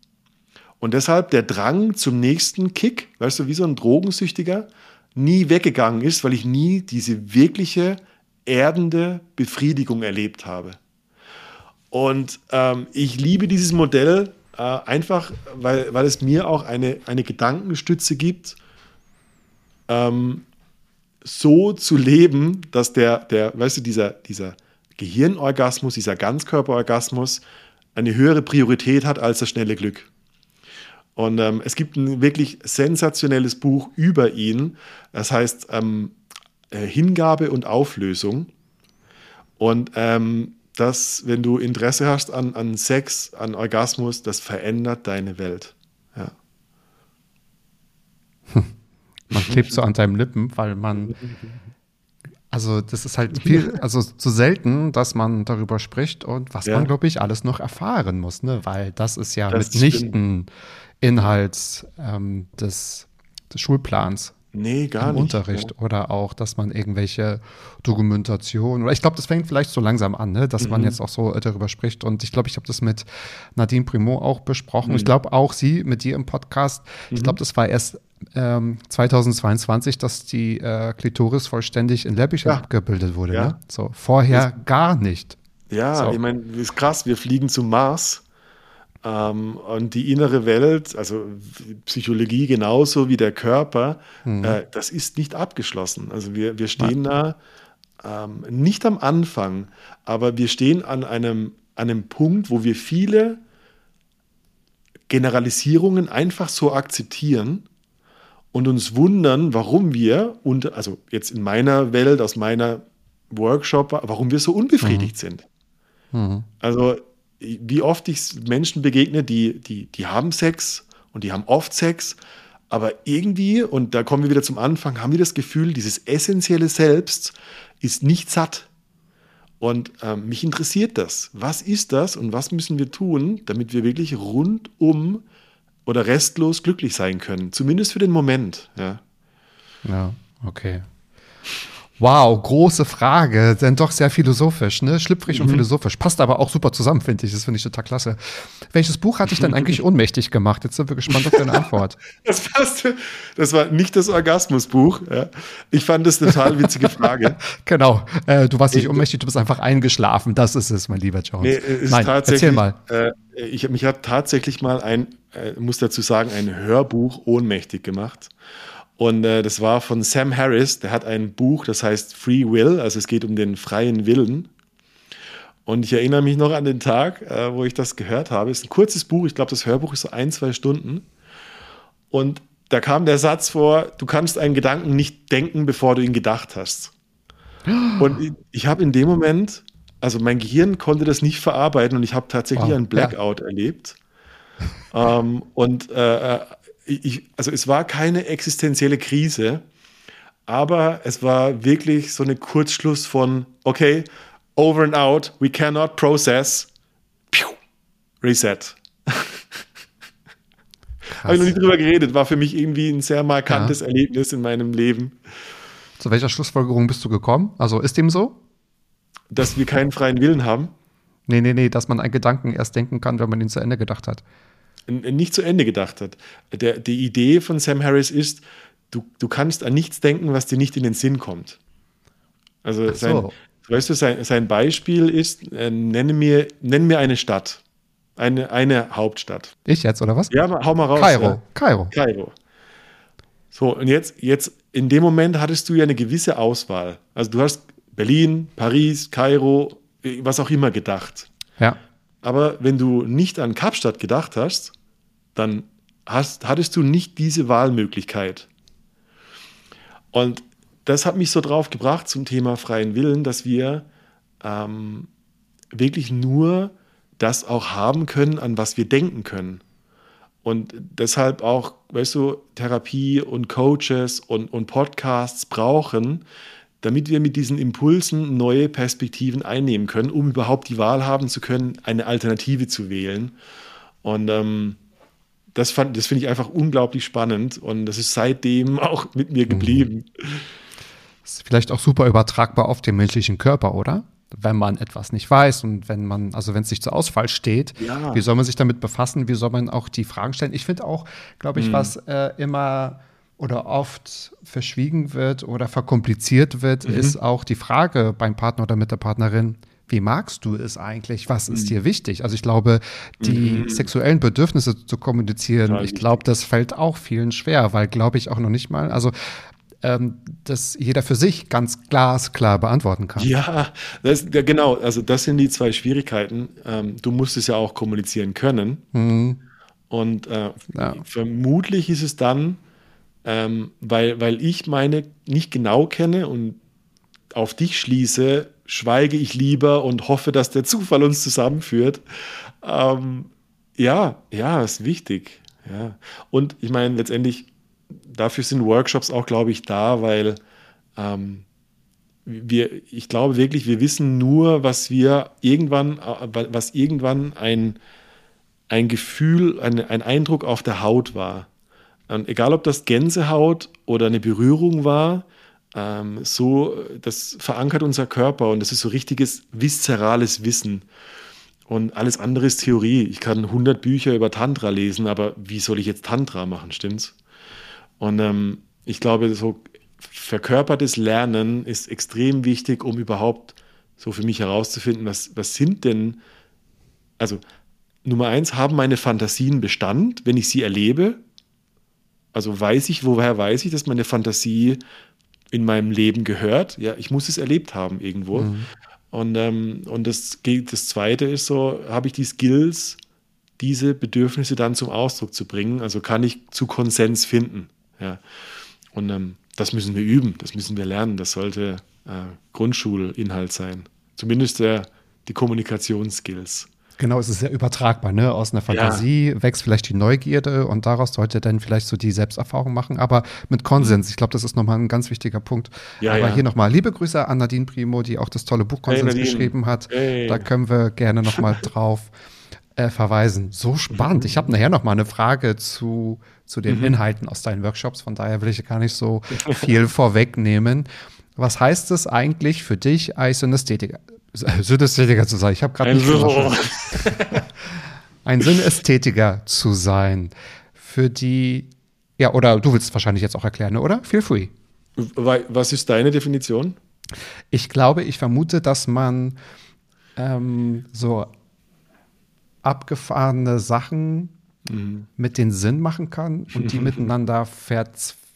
Und deshalb der Drang zum nächsten Kick, weißt du, wie so ein Drogensüchtiger, nie weggegangen ist, weil ich nie diese wirkliche erdende Befriedigung erlebt habe. Und ähm, ich liebe dieses Modell äh, einfach, weil, weil es mir auch eine, eine Gedankenstütze gibt, ähm, so zu leben, dass der, der, weißt du, dieser, dieser Gehirnorgasmus, dieser Ganzkörperorgasmus eine höhere Priorität hat als das schnelle Glück. Und ähm, es gibt ein wirklich sensationelles Buch über ihn. Das heißt ähm, äh, Hingabe und Auflösung. Und ähm, das, wenn du Interesse hast an, an Sex, an Orgasmus, das verändert deine Welt. Ja. klebt so an deinen Lippen, weil man also das ist halt viel, also zu selten, dass man darüber spricht und was Ja. man, glaube ich, alles noch erfahren muss, ne? Weil das ist ja Das mitnichten Inhalt ähm, des, des Schulplans Nee, gar im nicht. Unterricht oder auch, dass man irgendwelche Dokumentationen oder ich glaube, das fängt vielleicht so langsam an, ne? dass Mhm. man jetzt auch so äh, darüber spricht und ich glaube, ich habe das mit Nadine Primo auch besprochen. Mhm. Ich glaube auch sie mit dir im Podcast. Ich glaube, das war erst ähm, 2022, dass die äh, Klitoris vollständig in Ja. abgebildet wurde. Ja. Ne? So vorher gar nicht. Ja, So. ich meine, das ist krass, wir fliegen zum Mars. Ähm, und die innere Welt, also Psychologie genauso wie der Körper, äh, das ist nicht abgeschlossen. Also wir, wir stehen da ähm, nicht am Anfang, aber wir stehen an einem, an einem Punkt, wo wir viele Generalisierungen einfach so akzeptieren und uns wundern, warum wir, und, also jetzt in meiner Welt, aus meiner Workshop, warum wir so unbefriedigt sind. Also, wie oft ich Menschen begegne, die, die, die haben Sex und die haben oft Sex, aber irgendwie, und da kommen wir wieder zum Anfang, haben wir das Gefühl, dieses essentielle Selbst ist nicht satt. Und ähm, mich interessiert das. Was ist das und was müssen wir tun, damit wir wirklich rundum oder restlos glücklich sein können? Zumindest für den Moment. Ja. Ja, okay. Wow, große Frage, denn doch sehr philosophisch, ne? Schlüpfrig Mhm. und philosophisch. Passt aber auch super zusammen, finde ich. Das finde ich total klasse. Welches Buch hat dich denn eigentlich ohnmächtig gemacht? Jetzt sind wir gespannt auf deine Antwort. Das, passt. das war nicht das Orgasmusbuch. Ja. Ich fand das eine total witzige Frage. Genau. Äh, du warst nicht Ich- ohnmächtig, du bist einfach eingeschlafen. Das ist es, mein lieber Jones. Nee, es Nein, erzähl mal. Äh, ich, mich hat tatsächlich mal ein, äh, muss dazu sagen, ein Hörbuch ohnmächtig gemacht. Und äh, das war von Sam Harris. Der hat ein Buch, das heißt Free Will. Also es geht um den freien Willen. Und ich erinnere mich noch an den Tag, äh, wo ich das gehört habe. Es ist ein kurzes Buch. Ich glaube, das Hörbuch ist so ein, zwei Stunden. Und da kam der Satz vor, du kannst einen Gedanken nicht denken, bevor du ihn gedacht hast. Und ich, ich habe in dem Moment, also mein Gehirn konnte das nicht verarbeiten und ich habe tatsächlich Wow, einen Blackout erlebt. ähm, und äh, ich, also es war keine existenzielle Krise, aber es war wirklich so eine Kurzschluss von, okay, over and out, we cannot process, Piu, reset. Habe ich noch nie drüber geredet, war für mich irgendwie ein sehr markantes Erlebnis in meinem Leben, Zu welcher Schlussfolgerung bist du gekommen? Also ist dem so? dass wir keinen freien Willen haben. Nee, nee, nee, dass man einen Gedanken erst denken kann, wenn man ihn zu Ende gedacht hat. Nicht zu Ende gedacht hat. Der, die Idee von Sam Harris ist, du, du kannst an nichts denken, was dir nicht in den Sinn kommt. Also Ach sein, so. weißt du, sein, sein Beispiel ist, äh, nenne, mir, nenn mir eine Stadt. Eine, eine Hauptstadt. Ich jetzt, oder was? Ja, hau mal raus. Kairo. Ja. Kairo. Kairo. So, und jetzt, jetzt, in dem Moment hattest du ja eine gewisse Auswahl. Also du hast Berlin, Paris, Kairo, äh, was auch immer gedacht. Ja. Aber wenn du nicht an Kapstadt gedacht hast, dann hast, hattest du nicht diese Wahlmöglichkeit. Und das hat mich so drauf gebracht zum Thema freien Willen, dass wir ähm, wirklich nur das auch haben können, an was wir denken können. Und deshalb auch, weißt du, Therapie und Coaches und, und Podcasts brauchen, damit wir mit diesen Impulsen neue Perspektiven einnehmen können, um überhaupt die Wahl haben zu können, eine Alternative zu wählen. Und ähm, das, fand- das finde ich einfach unglaublich spannend und das ist seitdem auch mit mir geblieben. Ist vielleicht auch super übertragbar auf den menschlichen Körper, oder? Wenn man etwas nicht weiß und wenn man, also wenn es sich zur Auswahl steht, Ja. wie soll man sich damit befassen? Wie soll man auch die Fragen stellen? Ich finde auch, glaube ich, was äh, immer oder oft verschwiegen wird oder verkompliziert wird, ist auch die Frage beim Partner oder mit der Partnerin, wie magst du es eigentlich? Was ist dir wichtig? Also ich glaube, die sexuellen Bedürfnisse zu kommunizieren, Total ich glaube, das fällt auch vielen schwer, weil glaube ich auch noch nicht mal, also ähm, dass jeder für sich ganz glasklar beantworten kann. Ja, das, ja, genau. Also das sind die zwei Schwierigkeiten. Ähm, du musst es ja auch kommunizieren können. Und äh, Ja. vermutlich ist es dann, ähm, weil, weil ich meine nicht genau kenne und auf dich schließe, schweige ich lieber und hoffe, dass der Zufall uns zusammenführt. Ähm, ja, ja, ist wichtig. Ja. Und ich meine, letztendlich, dafür sind Workshops auch, glaube ich, da, weil ähm, wir, ich glaube wirklich, wir wissen nur, was wir irgendwann, äh, was irgendwann ein, ein Gefühl, ein, ein Eindruck auf der Haut war. Und egal, ob das Gänsehaut oder eine Berührung war, ähm, so, das verankert unser Körper und das ist so richtiges viszerales Wissen. Und alles andere ist Theorie. Ich kann 100 Bücher über Tantra lesen, aber wie soll ich jetzt Tantra machen, stimmt's? Und ähm, ich glaube, so verkörpertes Lernen ist extrem wichtig, um überhaupt so für mich herauszufinden, was, was sind denn, also Nummer eins, haben meine Fantasien Bestand, wenn ich sie erlebe? Also weiß ich, woher weiß ich, dass meine Fantasie in meinem Leben gehört? Ja, ich muss es erlebt haben irgendwo. Mhm. Und, ähm, und das, das Zweite ist so, habe ich die Skills, diese Bedürfnisse dann zum Ausdruck zu bringen? Also kann ich zu Konsens finden? Ja. Und ähm, das müssen wir üben, das müssen wir lernen. Das sollte äh, Grundschulinhalt sein. Zumindest der, die Kommunikationsskills. Genau, es ist ja übertragbar, ne? Aus einer Fantasie ja. wächst vielleicht die Neugierde und daraus sollte dann vielleicht so die Selbsterfahrung machen, aber mit Konsens. Ich glaube, das ist nochmal ein ganz wichtiger Punkt. Ja, aber ja. hier nochmal liebe Grüße an Nadine Primo, die auch das tolle Buch Konsens hey, geschrieben hat. Hey. Da können wir gerne nochmal drauf äh, verweisen. So spannend. Ich habe nachher nochmal eine Frage zu, zu den mhm. Inhalten aus deinen Workshops, von daher will ich gar nicht so viel vorwegnehmen. Was heißt es eigentlich für dich als Synästhetiker? Synästhetiker zu sein. Ich habe gerade nicht ein Synästhetiker zu sein. Für die, ja, oder du willst es wahrscheinlich jetzt auch erklären, ne, oder? Feel free. Was ist deine Definition? Ich glaube, ich vermute, dass man ähm, so abgefahrene Sachen mhm. mit den Sinn machen kann und die miteinander verzweigen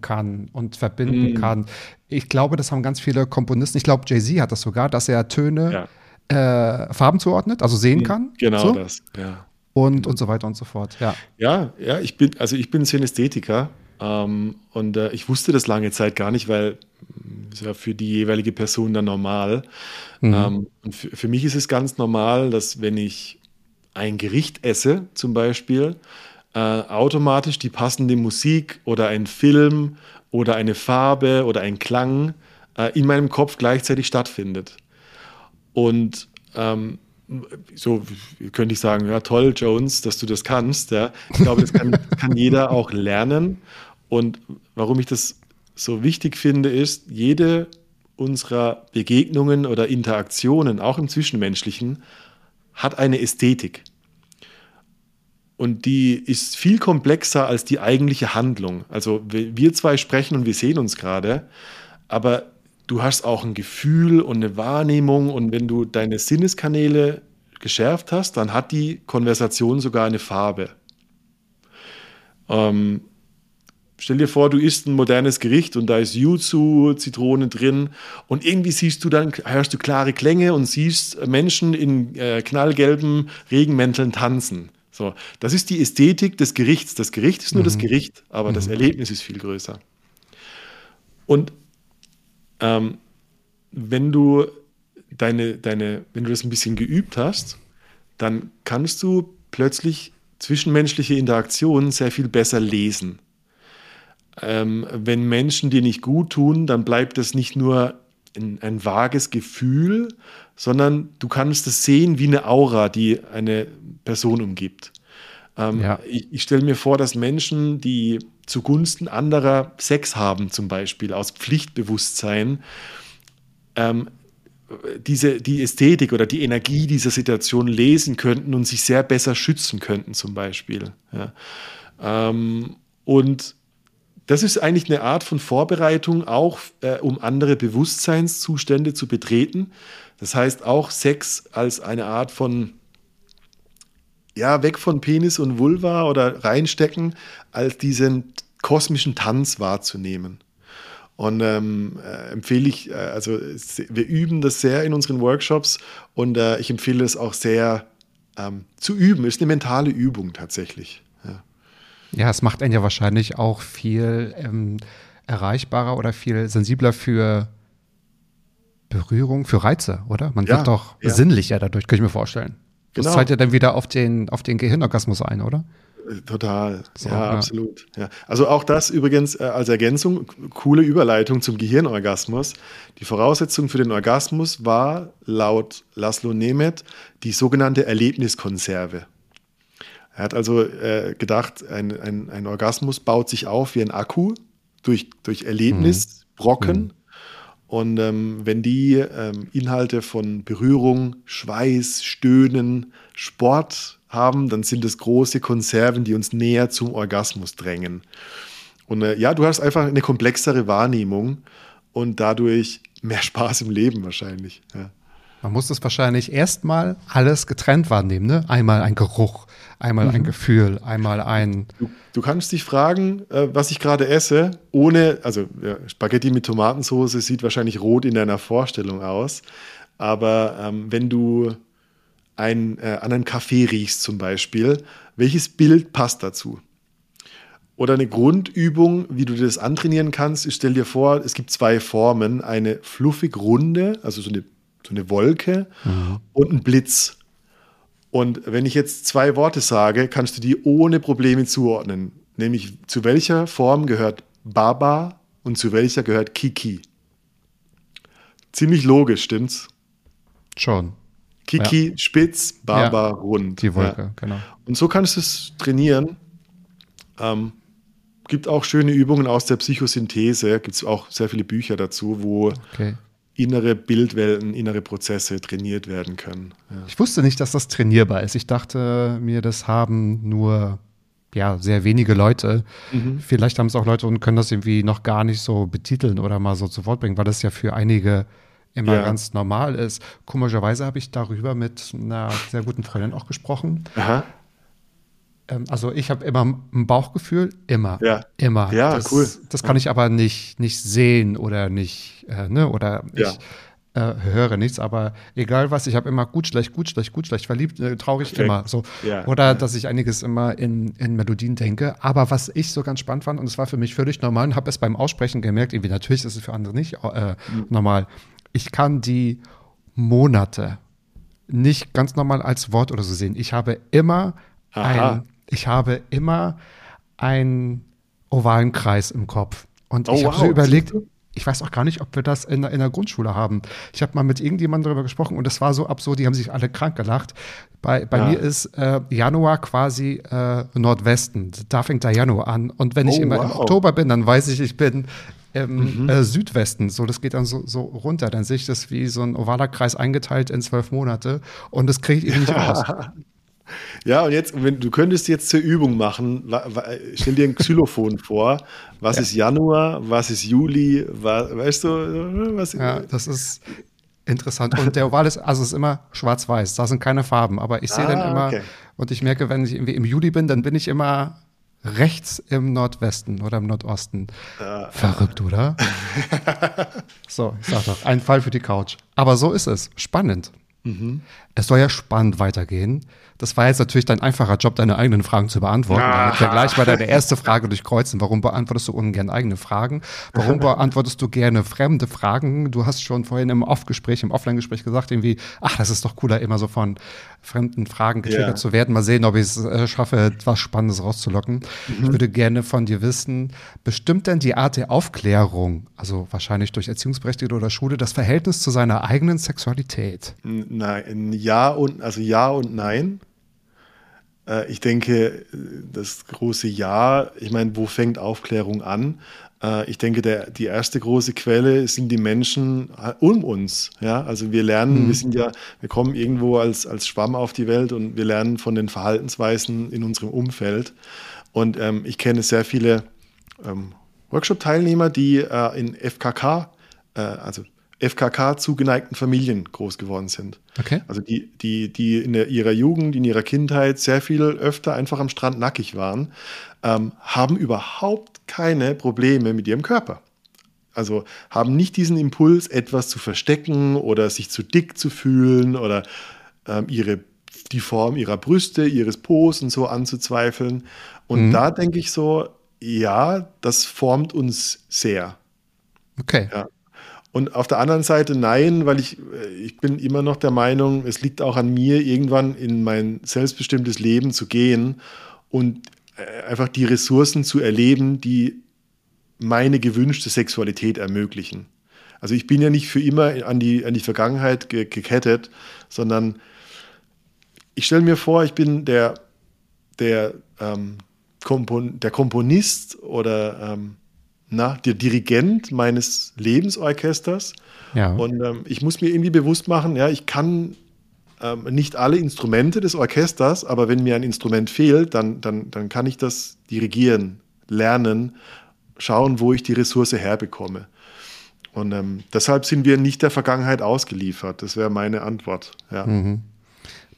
kann und verbinden mhm. kann ich glaube, das haben ganz viele Komponisten. Ich glaube, Jay-Z hat das sogar, dass er Töne, ja. äh, Farben zuordnet, also sehen mhm. kann. Genau so. das, ja. Und, und so weiter und so fort, ja. Ja, ja, ich bin, also ich bin Synästhetiker ähm, und äh, ich wusste das lange Zeit gar nicht, weil ist ja für die jeweilige Person dann normal. Mhm. Ähm, und für, für mich ist es ganz normal, dass wenn ich ein Gericht esse, zum Beispiel, äh, automatisch die passende Musik oder ein Film oder eine Farbe oder ein Klang äh, in meinem Kopf gleichzeitig stattfindet. Und ähm, so könnte ich sagen, ja toll, Jones, dass du das kannst. Ja. Ich glaube, das kann, kann jeder auch lernen. Und warum ich das so wichtig finde, ist, jede unserer Begegnungen oder Interaktionen, auch im Zwischenmenschlichen, hat eine Ästhetik. Und die ist viel komplexer als die eigentliche Handlung. Also wir zwei sprechen und wir sehen uns gerade, aber du hast auch ein Gefühl und eine Wahrnehmung und wenn du deine Sinneskanäle geschärft hast, dann hat die Konversation sogar eine Farbe. Ähm, stell dir vor, du isst ein modernes Gericht und da ist Yuzu, Zitrone drin und irgendwie siehst du dann, hörst du klare Klänge und siehst Menschen in äh, knallgelben Regenmänteln tanzen. So, das ist die Ästhetik des Gerichts. Das Gericht ist nur mhm. das Gericht, aber mhm. das Erlebnis ist viel größer. Und ähm, wenn du deine, deine, wenn du das ein bisschen geübt hast, dann kannst du plötzlich zwischenmenschliche Interaktionen sehr viel besser lesen. Ähm, wenn Menschen dir nicht gut tun, dann bleibt das nicht nur ein, ein vages Gefühl, sondern du kannst es sehen wie eine Aura, die eine Person umgibt. Ähm, ja. Ich, ich stelle mir vor, dass Menschen, die zugunsten anderer Sex haben, zum Beispiel aus Pflichtbewusstsein, ähm, diese, die Ästhetik oder die Energie dieser Situation lesen könnten und sich sehr besser schützen könnten, zum Beispiel. Ja. Ähm, und das ist eigentlich eine Art von Vorbereitung, auch äh, um andere Bewusstseinszustände zu betreten. Das heißt auch Sex als eine Art von ja, weg von Penis und Vulva oder reinstecken, als diesen kosmischen Tanz wahrzunehmen. Und ähm, äh, empfehle ich, äh, also wir üben das sehr in unseren Workshops und äh, ich empfehle es auch sehr ähm, zu üben. Ist eine mentale Übung tatsächlich. Ja, ja es macht einen ja wahrscheinlich auch viel ähm, erreichbarer oder viel sensibler für Berührung, für Reize, oder? Man ja, wird doch ja. sinnlicher dadurch, könnte ich mir vorstellen. Das genau. zahlt ja dann wieder auf den, auf den Gehirnorgasmus ein, oder? Total, so, ja, ja, absolut. Ja. Also auch das übrigens äh, als Ergänzung, coole Überleitung zum Gehirnorgasmus. Die Voraussetzung für den Orgasmus war laut Laszlo Nemeth die sogenannte Erlebniskonserve. Er hat also äh, gedacht, ein, ein, ein, Orgasmus baut sich auf wie ein Akku durch, durch Erlebnisbrocken. Mhm. Und ähm, wenn die ähm, Inhalte von Berührung, Schweiß, Stöhnen, Sport haben, dann sind es große Konserven, die uns näher zum Orgasmus drängen. Und äh, ja, du hast einfach eine komplexere Wahrnehmung und dadurch mehr Spaß im Leben wahrscheinlich. Ja. Man muss es wahrscheinlich erstmal alles getrennt wahrnehmen. Ne? Einmal ein Geruch, einmal mhm. ein Gefühl, einmal ein. Du, du kannst dich fragen, äh, was ich gerade esse, ohne, also ja, Spaghetti mit Tomatensauce sieht wahrscheinlich rot in deiner Vorstellung aus. Aber ähm, wenn du ein, äh, an einen Kaffee riechst zum Beispiel, welches Bild passt dazu? Oder eine Grundübung, wie du das antrainieren kannst, ist, stell dir vor, es gibt zwei Formen, eine fluffig runde, also so eine, so eine Wolke mhm. und ein Blitz. Und wenn ich jetzt zwei Worte sage, kannst du die ohne Probleme zuordnen. Nämlich zu welcher Form gehört Baba und zu welcher gehört Kiki. Ziemlich logisch, stimmt's? Schon. Kiki ja. spitz, Baba ja, rund. Die Wolke, ja. genau. Und so kannst du es trainieren. Ähm, gibt auch schöne Übungen aus der Psychosynthese, gibt es auch sehr viele Bücher dazu, wo okay. Innere Bildwelten, innere Prozesse trainiert werden können. Ich wusste nicht, dass das trainierbar ist. Ich dachte mir, das haben nur ja, sehr wenige Leute. Mhm. Vielleicht haben es auch Leute und können das irgendwie noch gar nicht so betiteln oder mal so zu Wort bringen, weil das ja für einige immer ja. ganz normal ist. Komischerweise habe ich darüber mit einer sehr guten Freundin auch gesprochen. Aha. Ähm, also ich habe immer ein Bauchgefühl, immer, ja. immer. Ja, das, cool. Das kann ich aber nicht, nicht sehen oder nicht, äh, ne, oder ja. ich äh, höre nichts, aber egal was, ich habe immer gut, schlecht, gut, schlecht, gut, schlecht, verliebt, äh, traurig, Perfekt. immer so. Ja. Oder dass ich einiges immer in, in Melodien denke. Aber was ich so ganz spannend fand, und es war für mich völlig normal und habe es beim Aussprechen gemerkt, irgendwie natürlich ist es für andere nicht äh, mhm. normal, ich kann die Monate nicht ganz normal als Wort oder so sehen. Ich habe immer ein, ich habe immer einen ovalen Kreis im Kopf. Und oh, ich habe wow. so überlegt, ich weiß auch gar nicht, ob wir das in, in der Grundschule haben. Ich habe mal mit irgendjemandem darüber gesprochen und es war so absurd, die haben sich alle krank gelacht. Bei, bei ja. mir ist äh, Januar quasi äh, Nordwesten. Da fängt der Januar an. Und wenn ich oh, immer wow. im Oktober bin, dann weiß ich, ich bin im mhm. äh, Südwesten. So, das geht dann so, so runter. Dann sehe ich das wie so ein ovaler Kreis eingeteilt in zwölf Monate und das kriege ich eben nicht raus. Ja, und jetzt, wenn du könntest jetzt zur Übung machen, stell dir ein Xylophon vor. Was ja. ist Januar? Was ist Juli? Was, weißt du, was? Ja, das ist interessant. Und der Oval ist, also ist immer schwarz-weiß. Da sind keine Farben. Aber ich sehe ah, dann immer, okay. und ich merke, wenn ich irgendwie im Juli bin, dann bin ich immer rechts im Nordwesten oder im Nordosten. Ja. Verrückt, oder? so, ich sag doch, ein Fall für die Couch. Aber so ist es. Spannend. Mhm. Es soll ja spannend weitergehen. Das war jetzt natürlich dein einfacher Job, deine eigenen Fragen zu beantworten. Ah. Damit wir gleich bei deiner erste Frage durchkreuzen. Warum beantwortest du ungern eigene Fragen? Warum beantwortest du gerne fremde Fragen? Du hast schon vorhin im Off-Gespräch, im Offline-Gespräch gesagt, irgendwie, ach, das ist doch cooler, immer so von fremden Fragen getriggert yeah. zu werden. Mal sehen, ob ich es äh, schaffe, etwas Spannendes rauszulocken. Mhm. Ich würde gerne von dir wissen, bestimmt denn die Art der Aufklärung, also wahrscheinlich durch Erziehungsberechtigte oder Schule, das Verhältnis zu seiner eigenen Sexualität? Nein, ja und, also ja und nein. Äh, ich denke, das große Ja, ich meine, wo fängt Aufklärung an? Äh, ich denke, der, die erste große Quelle sind die Menschen um uns. Ja? Also wir lernen, mhm. wir sind ja, wir kommen irgendwo als, als Schwamm auf die Welt und wir lernen von den Verhaltensweisen in unserem Umfeld. Und ähm, ich kenne sehr viele ähm, Workshop-Teilnehmer, die äh, in FKK, äh, also FKK zugeneigten Familien groß geworden sind. Okay. Also die, die, die in der, ihrer Jugend, in ihrer Kindheit sehr viel öfter einfach am Strand nackig waren, ähm, haben überhaupt keine Probleme mit ihrem Körper. Also haben nicht diesen Impuls, etwas zu verstecken oder sich zu dick zu fühlen oder ähm, ihre, die Form ihrer Brüste, ihres Po und so anzuzweifeln. Und mhm. da denke ich so, ja, das formt uns sehr. Okay. Ja. Und auf der anderen Seite nein, weil ich, äh, ich bin immer noch der Meinung, es liegt auch an mir, irgendwann in mein selbstbestimmtes Leben zu gehen und äh, einfach die Ressourcen zu erleben, die meine gewünschte Sexualität ermöglichen. Also ich bin ja nicht für immer an die, an die Vergangenheit ge gekettet, sondern ich stelle mir vor, ich bin der, der, ähm, Kompon der Komponist oder ähm, na, der Dirigent meines Lebensorchesters. Ja. Und ähm, ich muss mir irgendwie bewusst machen, ja, ich kann ähm, nicht alle Instrumente des Orchesters, aber wenn mir ein Instrument fehlt, dann, dann, dann kann ich das dirigieren, lernen, schauen, wo ich die Ressource herbekomme. Und ähm, deshalb sind wir nicht der Vergangenheit ausgeliefert. Das wäre meine Antwort. Ja. Mhm.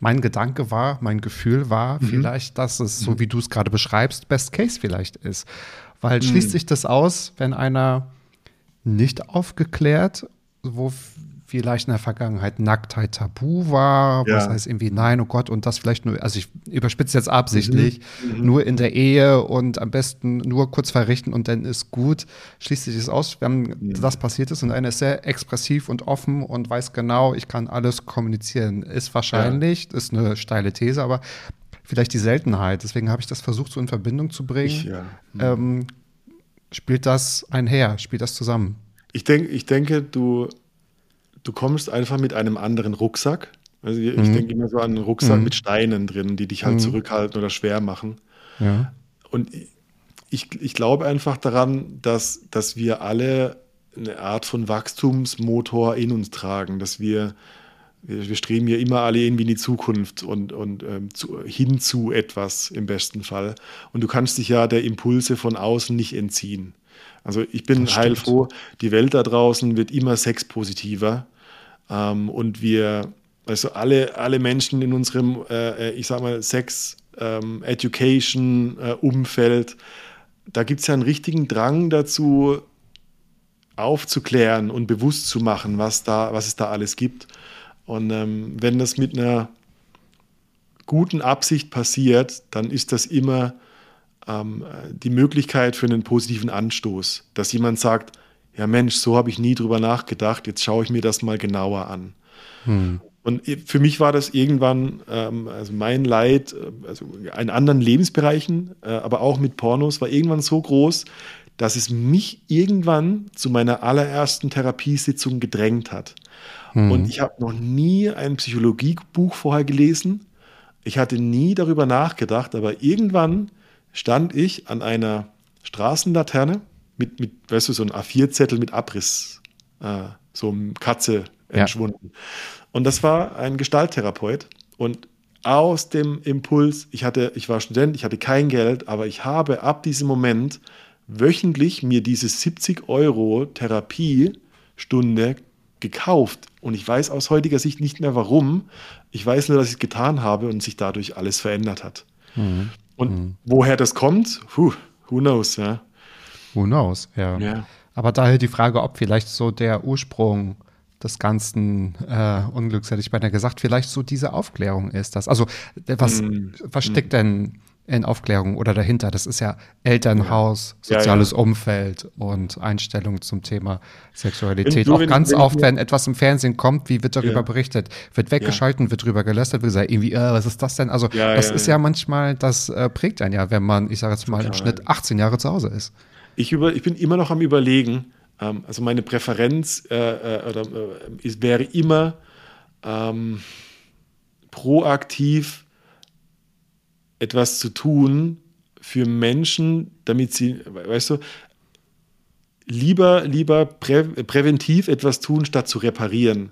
Mein Gedanke war, mein Gefühl war mhm. vielleicht, dass es, so mhm. wie du es gerade beschreibst, Best Case vielleicht ist. Weil schließt mhm. sich das aus, wenn einer nicht aufgeklärt, wo vielleicht in der Vergangenheit Nacktheit tabu war, ja. was heißt irgendwie nein, oh Gott, und das vielleicht nur, also ich überspitze jetzt absichtlich, mhm. Mhm. nur in der Ehe und am besten nur kurz verrichten und dann ist gut. Schließt sich das aus, wenn mhm. das passiert ist und einer ist sehr expressiv und offen und weiß genau, ich kann alles kommunizieren. Ist wahrscheinlich, ja. ist eine steile These, aber vielleicht die Seltenheit. Deswegen habe ich das versucht, so in Verbindung zu bringen. Ich, ja. ähm, spielt das einher? Spielt das zusammen? Ich, denk, ich denke, du, du kommst einfach mit einem anderen Rucksack. Also ich mhm. denke immer so an einen Rucksack mhm. mit Steinen drin, die dich halt mhm. zurückhalten oder schwer machen. Ja. Und ich, ich glaube einfach daran, dass, dass wir alle eine Art von Wachstumsmotor in uns tragen, dass wir wir, wir streben ja immer alle irgendwie in die Zukunft und, und ähm, zu, hin zu etwas im besten Fall. Und du kannst dich ja der Impulse von außen nicht entziehen. Also ich bin heilfroh, die Welt da draußen wird immer sexpositiver ähm, und wir, also alle, alle Menschen in unserem, äh, äh ich sag mal, Sex, ähm, Education, äh, Umfeld, da gibt es ja einen richtigen Drang dazu, aufzuklären und bewusst zu machen, was, da, was es da alles gibt. Und ähm, wenn das mit einer guten Absicht passiert, dann ist das immer ähm, die Möglichkeit für einen positiven Anstoß, dass jemand sagt, ja Mensch, so habe ich nie drüber nachgedacht, jetzt schaue ich mir das mal genauer an. Hm. Und für mich war das irgendwann, ähm, also mein Leid, äh, also in anderen Lebensbereichen, äh, aber auch mit Pornos, war irgendwann so groß, dass es mich irgendwann zu meiner allerersten Therapiesitzung gedrängt hat. Mhm. Und ich habe noch nie ein Psychologiebuch vorher gelesen. Ich hatte nie darüber nachgedacht, aber irgendwann stand ich an einer Straßenlaterne mit, mit weißt du, so einem A4-Zettel mit Abriss, äh, so einem Katze entschwunden. Ja. Und das war ein Gestalttherapeut. Und aus dem Impuls, ich hatte, ich war Student, ich hatte kein Geld, aber ich habe ab diesem Moment wöchentlich mir diese 70 Euro Therapiestunde gekauft. Und ich weiß aus heutiger Sicht nicht mehr warum. Ich weiß nur, dass ich es getan habe und sich dadurch alles verändert hat. Mhm. Und mhm. woher das kommt, puh, who knows, ja. Who knows, ja. ja. Aber daher die Frage, ob vielleicht so der Ursprung des ganzen äh, Unglücks, hätte ich beinahe gesagt, vielleicht so diese Aufklärung ist das. Also, was, mm, was steckt mm. denn in Aufklärung oder dahinter. Das ist ja Elternhaus, ja. soziales ja, ja. Umfeld und Einstellung zum Thema Sexualität. Auch wenn, ganz wenn oft, wenn etwas im Fernsehen kommt, wie wird darüber berichtet? Wird weggeschalten, wird drüber gelästert, wird gesagt, irgendwie, äh, was ist das denn? Also, das ist ja, manchmal, das äh, prägt einen ja, wenn man, ich sage jetzt mal, im Schnitt 18 Jahre zu Hause ist. Ich, über, ich bin immer noch am Überlegen, ähm, also meine Präferenz äh, äh oder, äh, wäre immer ähm, proaktiv etwas zu tun für Menschen, damit sie, weißt du, lieber, lieber prä, präventiv etwas tun, statt zu reparieren.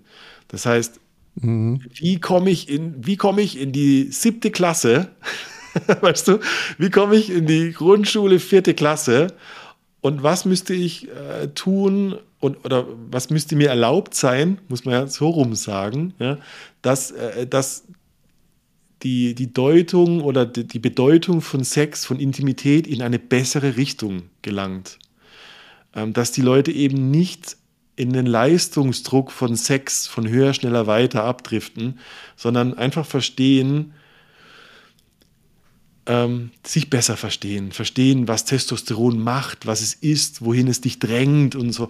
Das heißt, mhm. wie komme ich in, wie komme ich in die siebte Klasse? weißt du, wie komme ich in die Grundschule, vierte Klasse? Und was müsste ich äh, tun und, oder was müsste mir erlaubt sein, muss man ja so rum sagen, ja, dass, äh, dass die, die Deutung oder die, die Bedeutung von Sex, von Intimität in eine bessere Richtung gelangt. Ähm, dass die Leute eben nicht in den Leistungsdruck von Sex, von höher, schneller, weiter abdriften, sondern einfach verstehen, ähm, sich besser verstehen, verstehen, was Testosteron macht, was es ist, wohin es dich drängt und so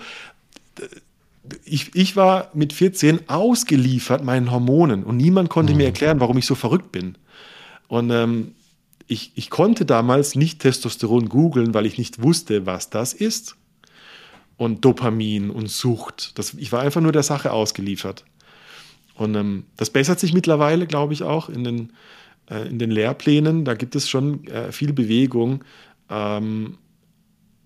ich, ich war mit 14 ausgeliefert meinen Hormonen und niemand konnte mhm. mir erklären, warum ich so verrückt bin. Und ähm, ich, ich konnte damals nicht Testosteron googeln, weil ich nicht wusste, was das ist. Und Dopamin und Sucht. Das, ich war einfach nur der Sache ausgeliefert. Und ähm, das bessert sich mittlerweile, glaube ich, auch in den, äh, in den Lehrplänen. Da gibt es schon äh, viel Bewegung. Ähm,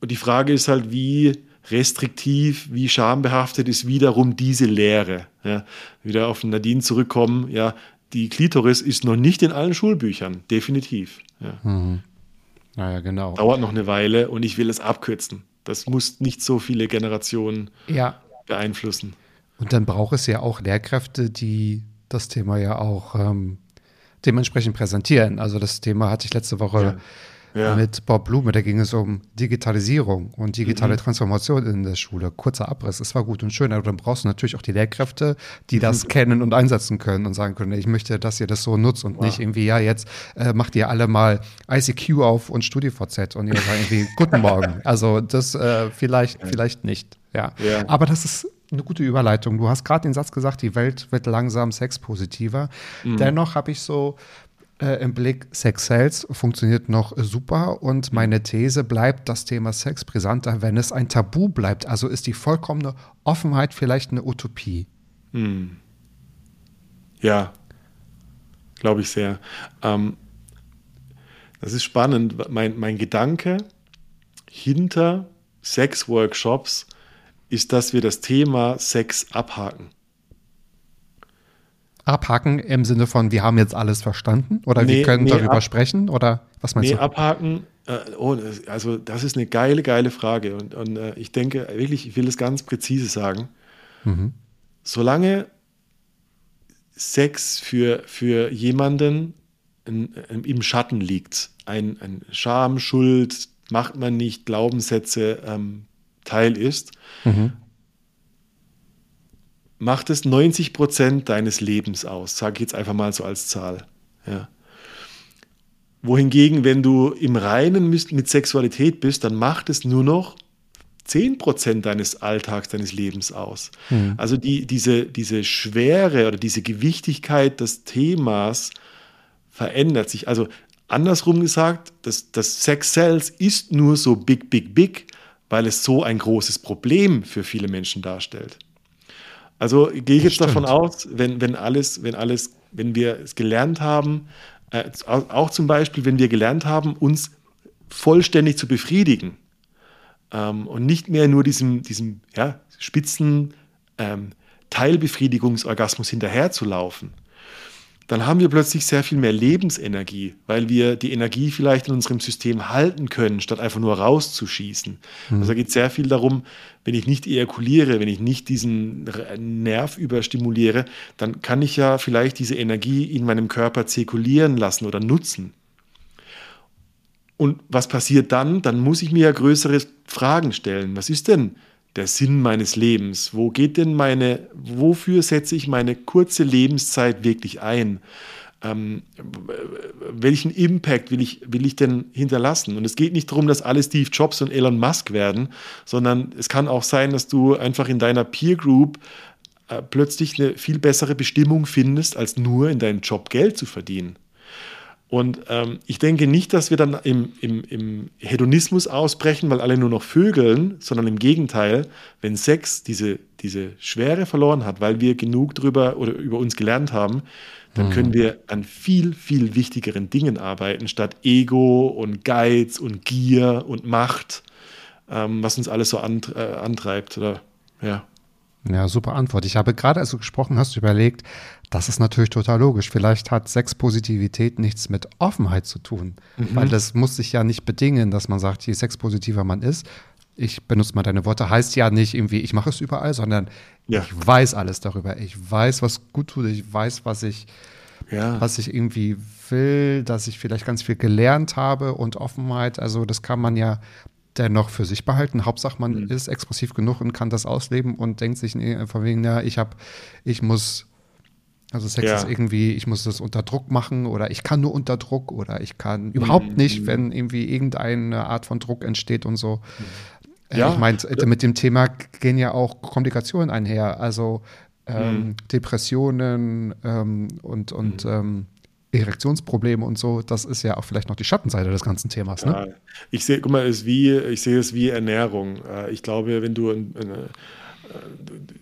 und die Frage ist halt, wie restriktiv, wie schambehaftet ist wiederum diese Lehre. Ja, wieder auf Nadine zurückkommen. Ja, die Klitoris ist noch nicht in allen Schulbüchern, definitiv. Ja. Mhm. Naja, genau. Dauert noch eine Weile und ich will es abkürzen. Das muss nicht so viele Generationen ja. beeinflussen. Und dann braucht es ja auch Lehrkräfte, die das Thema ja auch ähm, dementsprechend präsentieren. Also das Thema hatte ich letzte Woche ja ja. mit Bob Blume. Da ging es um Digitalisierung und digitale mhm. Transformation in der Schule. Kurzer Abriss, es war gut und schön, aber dann brauchst du natürlich auch die Lehrkräfte, die das mhm. kennen und einsetzen können und sagen können, ich möchte, dass ihr das so nutzt und wow. nicht irgendwie, ja, jetzt äh, macht ihr alle mal ICQ auf und StudiVZ und ihr sagt irgendwie, guten Morgen. Also das äh, vielleicht, ja. vielleicht nicht. Ja. ja. Aber das ist eine gute Überleitung. Du hast gerade den Satz gesagt, die Welt wird langsam sexpositiver. Mhm. Dennoch habe ich so äh, im Blick, Sex Sales funktioniert noch super und meine These bleibt, das Thema Sex brisanter, wenn es ein Tabu bleibt. Also ist die vollkommene Offenheit vielleicht eine Utopie? Hm. Ja, glaube ich sehr. Ähm, das ist spannend. Mein, mein Gedanke hinter Sex-Workshops ist, dass wir das Thema Sex abhaken abhaken im Sinne von, wir haben jetzt alles verstanden oder nee, wir können nee, darüber sprechen oder was meinst nee, du? abhaken, äh, oh, also das ist eine geile, geile Frage und, und äh, ich denke wirklich, ich will es ganz präzise sagen. Mhm. Solange Sex für, für jemanden in, in, im Schatten liegt, ein, ein Scham, Schuld, macht man nicht, Glaubenssätze ähm, Teil ist, mhm macht es 90 Prozent deines Lebens aus, sage ich jetzt einfach mal so als Zahl. Ja. Wohingegen, wenn du im Reinen mit Sexualität bist, dann macht es nur noch 10 Prozent deines Alltags, deines Lebens aus. Mhm. Also die, diese, diese Schwere oder diese Gewichtigkeit des Themas verändert sich. Also andersrum gesagt, das, das Sex Cells ist nur so big, big, big, weil es so ein großes Problem für viele Menschen darstellt. Also gehe ich jetzt Stimmt. davon aus, wenn, wenn alles, wenn alles, wenn wir es gelernt haben, äh, auch zum Beispiel, wenn wir gelernt haben, uns vollständig zu befriedigen ähm, und nicht mehr nur diesem, diesem ja, spitzen ähm, Teilbefriedigungsorgasmus hinterherzulaufen, dann haben wir plötzlich sehr viel mehr Lebensenergie, weil wir die Energie vielleicht in unserem System halten können, statt einfach nur rauszuschießen. Mhm. Also da geht es sehr viel darum, wenn ich nicht ejakuliere, wenn ich nicht diesen Nerv überstimuliere, dann kann ich ja vielleicht diese Energie in meinem Körper zirkulieren lassen oder nutzen. Und was passiert dann? Dann muss ich mir ja größere Fragen stellen. Was ist denn der Sinn meines Lebens? Wo geht denn meine, wofür setze ich meine kurze Lebenszeit wirklich ein? Ähm, welchen Impact will ich, will ich denn hinterlassen? Und es geht nicht darum, dass alle Steve Jobs und Elon Musk werden, sondern es kann auch sein, dass du einfach in deiner Peer Group äh, plötzlich eine viel bessere Bestimmung findest, als nur in deinem Job Geld zu verdienen. Und ähm, ich denke nicht, dass wir dann im, im, im Hedonismus ausbrechen, weil alle nur noch vögeln, sondern im Gegenteil, wenn Sex diese, diese Schwere verloren hat, weil wir genug drüber oder über uns gelernt haben, dann können mhm. wir an viel, viel wichtigeren Dingen arbeiten, statt Ego und Geiz und Gier und Macht, ähm, was uns alles so äh, antreibt. Oder, ja. Ja, super Antwort. Ich habe gerade, als du gesprochen hast, überlegt, das ist natürlich total logisch. Vielleicht hat Sexpositivität nichts mit Offenheit zu tun, mhm. weil das muss sich ja nicht bedingen, dass man sagt, je sexpositiver man ist, ich benutze mal deine Worte, heißt ja nicht irgendwie, ich mache es überall, sondern ja. ich weiß alles darüber. Ich weiß, was gut tut, ich weiß, was ich, ja. was ich irgendwie will, dass ich vielleicht ganz viel gelernt habe und Offenheit. Also das kann man ja dennoch für sich behalten. Hauptsache, man mhm. ist expressiv genug und kann das ausleben und denkt sich von wegen, ja, ich habe, ich muss, also Sex ja. ist irgendwie, ich muss das unter Druck machen oder ich kann nur unter Druck oder ich kann überhaupt mhm. nicht, wenn irgendwie irgendeine Art von Druck entsteht und so. Mhm. Ja. Ich meine, mit dem Thema gehen ja auch Komplikationen einher, also ähm, mhm. Depressionen ähm, und, und mhm. ähm, Erektionsprobleme und so, das ist ja auch vielleicht noch die Schattenseite des ganzen Themas. Ne? Ja, ich sehe, guck mal, ist wie, ich sehe es wie Ernährung. Äh, ich glaube, wenn du eine,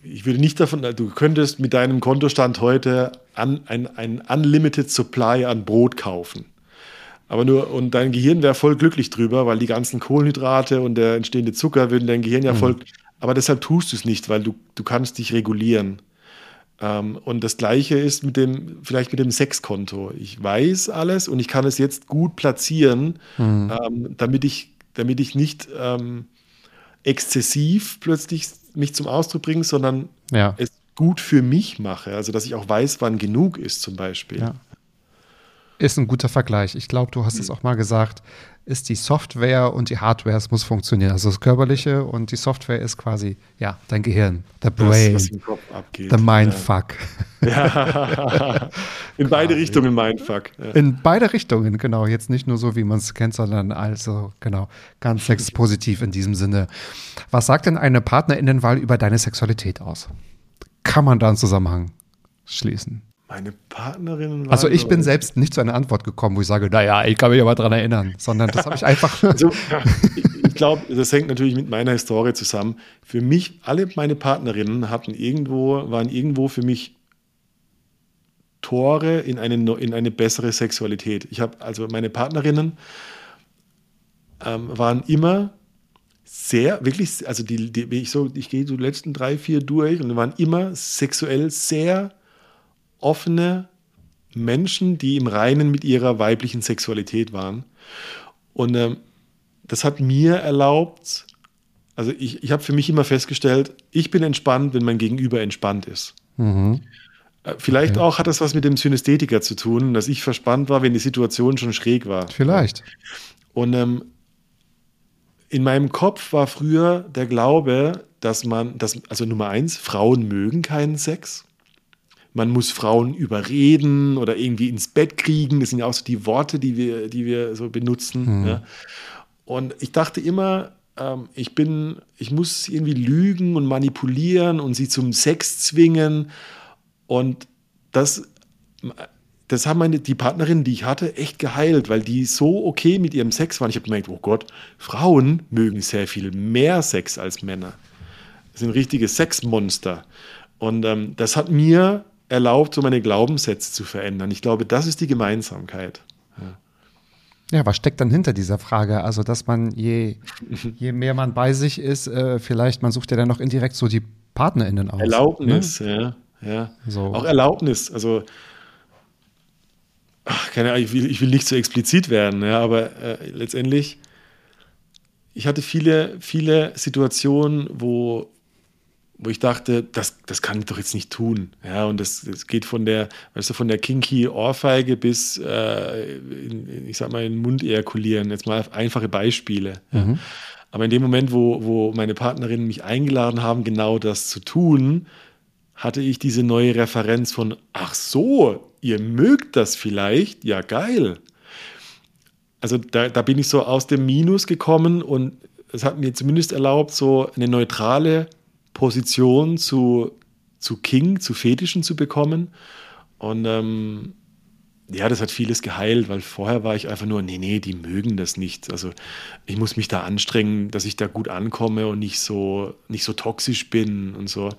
ich würde nicht davon, du könntest mit deinem Kontostand heute an, ein, ein Unlimited Supply an Brot kaufen. Aber nur, und dein Gehirn wäre voll glücklich drüber, weil die ganzen Kohlenhydrate und der entstehende Zucker würden dein Gehirn ja mhm. voll. Aber deshalb tust du es nicht, weil du, du kannst dich regulieren. Ähm, und das Gleiche ist mit dem, vielleicht mit dem Sexkonto. Ich weiß alles und ich kann es jetzt gut platzieren, mhm. ähm, damit, ich, damit ich nicht ähm, exzessiv plötzlich mich zum Ausdruck bringe, sondern ja. es gut für mich mache. Also, dass ich auch weiß, wann genug ist, zum Beispiel. Ja. Ist ein guter Vergleich. Ich glaube, du hast mhm. es auch mal gesagt, ist die Software und die Hardware, es muss funktionieren. Also das Körperliche und die Software ist quasi, ja, dein Gehirn, der Brain, das, der Mindfuck. Ja. In beide Richtungen Mindfuck. Ja. In beide Richtungen, genau. Jetzt nicht nur so, wie man es kennt, sondern also, genau, ganz sexpositiv in diesem Sinne. Was sagt denn eine Partnerinnenwahl über deine Sexualität aus? Kann man da einen Zusammenhang schließen? Meine Partnerin war. Also ich bin selbst nicht zu einer Antwort gekommen, wo ich sage, naja, ich kann mich aber daran erinnern, sondern das habe ich einfach. also, ich glaube, das hängt natürlich mit meiner Historie zusammen. Für mich, alle meine Partnerinnen hatten irgendwo, waren irgendwo für mich Tore in eine, in eine bessere Sexualität. Ich habe also meine Partnerinnen ähm, waren immer sehr, wirklich, also die, die ich so, ich gehe die letzten drei, vier durch und waren immer sexuell sehr offene Menschen, die im Reinen mit ihrer weiblichen Sexualität waren. Und ähm, das hat mir erlaubt, also ich, ich habe für mich immer festgestellt, ich bin entspannt, wenn mein Gegenüber entspannt ist. Mhm. Äh, vielleicht okay. auch hat das was mit dem Synästhetiker zu tun, dass ich verspannt war, wenn die Situation schon schräg war. Vielleicht. Und ähm, in meinem Kopf war früher der Glaube, dass man, dass, also Nummer eins, Frauen mögen keinen Sex man muss Frauen überreden oder irgendwie ins Bett kriegen. Das sind ja auch so die Worte, die wir, die wir so benutzen. Mhm. Ja. Und ich dachte immer, ähm, ich bin, ich muss irgendwie lügen und manipulieren und sie zum Sex zwingen. Und das, das haben meine, die Partnerinnen, die ich hatte, echt geheilt, weil die so okay mit ihrem Sex waren. Ich habe gemerkt, oh Gott, Frauen mögen sehr viel mehr Sex als Männer. Das sind richtige Sexmonster. Und ähm, das hat mir erlaubt, so meine Glaubenssätze zu verändern. Ich glaube, das ist die Gemeinsamkeit. Ja. ja was steckt dann hinter dieser Frage? Also, dass man je, je mehr man bei sich ist, äh, vielleicht, man sucht ja dann noch indirekt so die PartnerInnen aus. Erlaubnis, ne? ja. ja. So. Auch Erlaubnis. Also, ach, keine Ahnung, ich will, ich will nicht so explizit werden, ja, aber äh, letztendlich, ich hatte viele, viele Situationen, wo wo ich dachte, das, das kann ich doch jetzt nicht tun. Ja, und das, das geht von der, weißt du, von der kinky Ohrfeige bis, äh, in, ich sag mal, in den Mund ejakulieren. Jetzt mal einfache Beispiele. Mhm. Ja. Aber in dem Moment, wo, wo meine Partnerinnen mich eingeladen haben, genau das zu tun, hatte ich diese neue Referenz von, ach so, ihr mögt das vielleicht, ja geil. Also da, da bin ich so aus dem Minus gekommen und es hat mir zumindest erlaubt, so eine neutrale Position zu, zu King, zu Fetischen zu bekommen. Und ähm, ja, das hat vieles geheilt, weil vorher war ich einfach nur, nee, nee, die mögen das nicht. Also ich muss mich da anstrengen, dass ich da gut ankomme und nicht so, nicht so toxisch bin und so.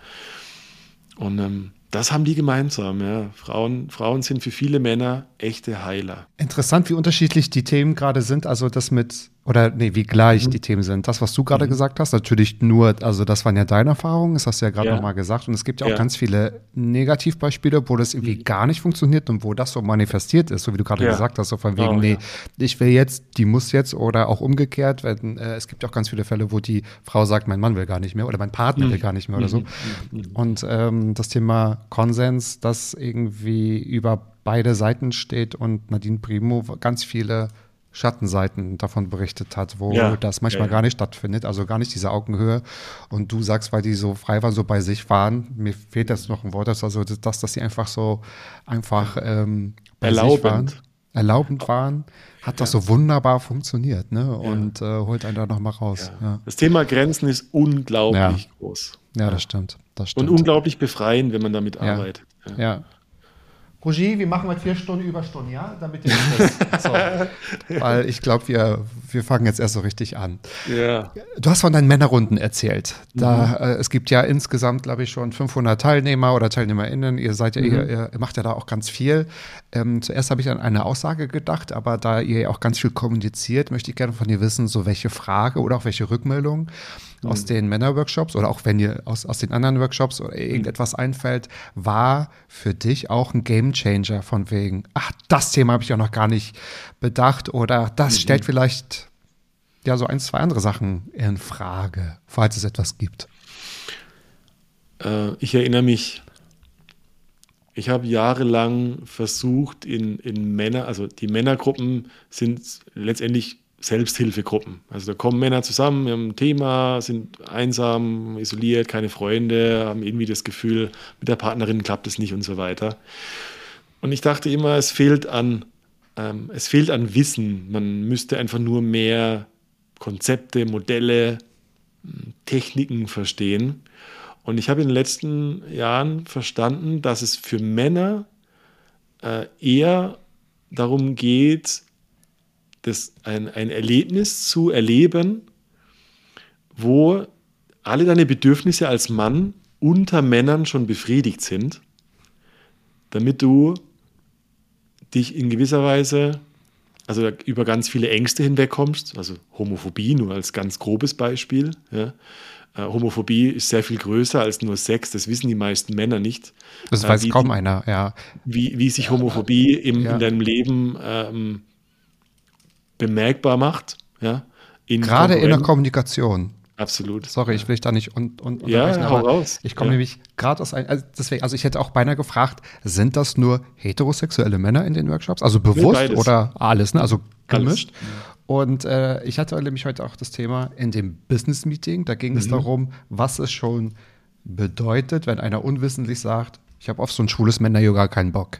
Und ähm, das haben die gemeinsam, ja. Frauen, Frauen sind für viele Männer echte Heiler. Interessant, wie unterschiedlich die Themen gerade sind. Also das mit oder nee, wie gleich mhm. die Themen sind. Das, was du gerade mhm. gesagt hast, natürlich nur, also das waren ja deine Erfahrungen, das hast du ja gerade ja. nochmal gesagt. Und es gibt ja auch ja. ganz viele Negativbeispiele, wo das irgendwie mhm. gar nicht funktioniert und wo das so manifestiert ist, so wie du gerade ja. gesagt hast, so von wegen, oh, nee, ich will jetzt, die muss jetzt oder auch umgekehrt. Wenn, äh, es gibt ja auch ganz viele Fälle, wo die Frau sagt, mein Mann will gar nicht mehr oder mein Partner will mhm. gar nicht mehr oder so. Mhm. Und ähm, das Thema Konsens, das irgendwie über beide Seiten steht und Nadine Primo ganz viele Schattenseiten davon berichtet hat, wo ja, das manchmal ja, gar nicht stattfindet, also gar nicht diese Augenhöhe. Und du sagst, weil die so frei waren, so bei sich waren, mir fehlt jetzt noch ein Wort, also das, dass sie einfach so einfach ähm, bei erlaubend. sich waren, erlaubend waren, hat das so wunderbar funktioniert, ne? Und äh, holt einen da nochmal raus. Das Thema Grenzen ist unglaublich groß. Ja, das stimmt, das stimmt. Und unglaublich befreiend, wenn man damit arbeitet. ja. Roger, wir machen heute vier Stunden Überstunden, ja? Damit ihr das, so. Weil ich glaube, wir, wir fangen jetzt erst so richtig an. Ja. Du hast von deinen Männerrunden erzählt. Da, mhm. äh, es gibt ja insgesamt, glaube ich, schon 500 Teilnehmer oder TeilnehmerInnen. Ihr seid ja, mhm. ihr, ihr, macht ja da auch ganz viel. Ähm, zuerst habe ich an eine Aussage gedacht, aber da ihr ja auch ganz viel kommuniziert, möchte ich gerne von dir wissen, so welche Frage oder auch welche Rückmeldung mhm. aus den Männerworkshops oder auch wenn ihr aus, aus den anderen Workshops oder irgendetwas mhm. einfällt, war für dich auch ein Gamechanger von wegen, ach, das Thema habe ich ja noch gar nicht bedacht oder das mhm. stellt vielleicht ja so ein, zwei andere Sachen in Frage, falls es etwas gibt. Äh, ich erinnere mich, ich habe jahrelang versucht, in, in Männer, also die Männergruppen sind letztendlich Selbsthilfegruppen. Also da kommen Männer zusammen, haben ein Thema, sind einsam, isoliert, keine Freunde, haben irgendwie das Gefühl, mit der Partnerin klappt es nicht und so weiter. Und ich dachte immer, es fehlt an, ähm, es fehlt an Wissen. Man müsste einfach nur mehr Konzepte, Modelle, Techniken verstehen. Und ich habe in den letzten Jahren verstanden, dass es für Männer äh, eher darum geht, das, ein, ein Erlebnis zu erleben, wo alle deine Bedürfnisse als Mann unter Männern schon befriedigt sind, damit du dich in gewisser Weise, also über ganz viele Ängste hinwegkommst, also Homophobie nur als ganz grobes Beispiel. Ja. Äh, Homophobie ist sehr viel größer als nur Sex, das wissen die meisten Männer nicht. Das äh, weiß wie, kaum einer, ja. Wie, wie sich Homophobie im, ja. in deinem Leben ähm, bemerkbar macht. Ja, in Gerade in der Kommunikation. Absolut. Sorry, ich will dich da nicht und, und ja, hau raus. Ich komme ja. nämlich gerade aus einem, also deswegen, also ich hätte auch beinahe gefragt, sind das nur heterosexuelle Männer in den Workshops? Also bewusst nee, oder alles, ne? Also gemischt. Alles. Und äh, ich hatte nämlich heute auch das Thema in dem Business Meeting, da ging mhm. es darum, was es schon bedeutet, wenn einer unwissentlich sagt, ich habe auf so ein schwules Männer-Yoga keinen Bock.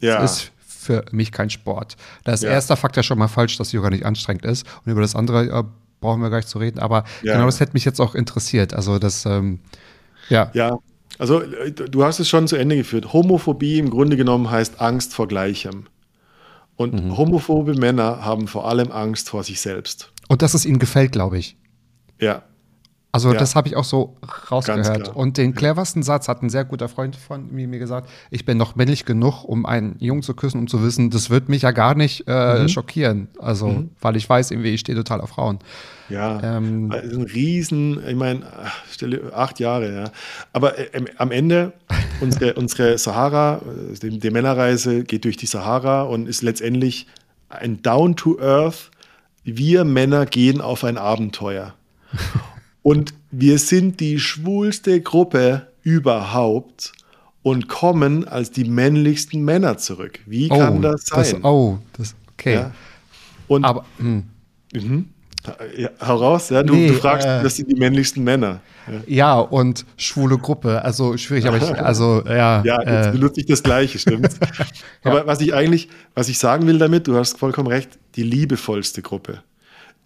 Ja. Das ist für mich kein Sport. Da ist ja. erster Fakt ja schon mal falsch, dass Yoga nicht anstrengend ist. Und über das andere äh, brauchen wir gar nicht zu reden. Aber ja. genau das hätte mich jetzt auch interessiert. Also das, ähm, ja. Ja, also äh, du hast es schon zu Ende geführt. Homophobie im Grunde genommen heißt Angst vor Gleichem. Und mhm. homophobe Männer haben vor allem Angst vor sich selbst. Und dass es ihnen gefällt, glaube ich. Ja, also ja. das habe ich auch so rausgehört. Und den cleversten Satz hat ein sehr guter Freund von mir, mir gesagt, ich bin noch männlich genug, um einen Jungen zu küssen, um zu wissen, das wird mich ja gar nicht äh, mhm. schockieren. Also, mhm. weil ich weiß, irgendwie, ich stehe total auf Frauen. Ja, ähm, das ist ein Riesen, ich meine, acht Jahre, ja. Aber äh, am Ende, unsere, unsere Sahara, äh, die, die Männerreise geht durch die Sahara und ist letztendlich ein Down to Earth. Wir Männer gehen auf ein Abenteuer. Und wir sind die schwulste Gruppe überhaupt und kommen als die männlichsten Männer zurück. Wie kann oh, das sein? Das, oh, das, okay. Ja. Und, Aber, hm. mhm. Ja, heraus, ja, du, nee, du fragst, äh, das sind die männlichsten Männer. Ja. ja, und schwule Gruppe, also schwierig, aber ich, also, ja. Ja, jetzt äh, benutze ich das Gleiche, stimmt. aber was ich eigentlich, was ich sagen will damit, du hast vollkommen recht, die liebevollste Gruppe,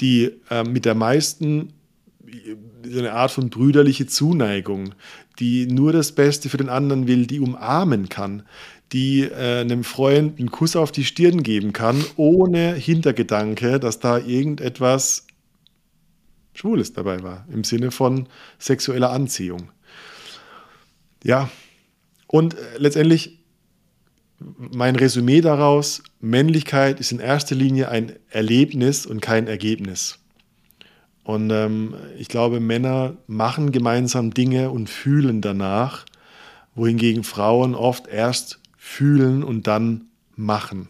die äh, mit der meisten so eine Art von brüderliche Zuneigung, die nur das Beste für den anderen will, die umarmen kann, die äh, einem Freund einen Kuss auf die Stirn geben kann, ohne Hintergedanke, dass da irgendetwas Schwules dabei war, im Sinne von sexueller Anziehung. Ja, und äh, letztendlich mein Resümee daraus, Männlichkeit ist in erster Linie ein Erlebnis und kein Ergebnis. Und ähm, ich glaube, Männer machen gemeinsam Dinge und fühlen danach, wohingegen Frauen oft erst fühlen und dann machen.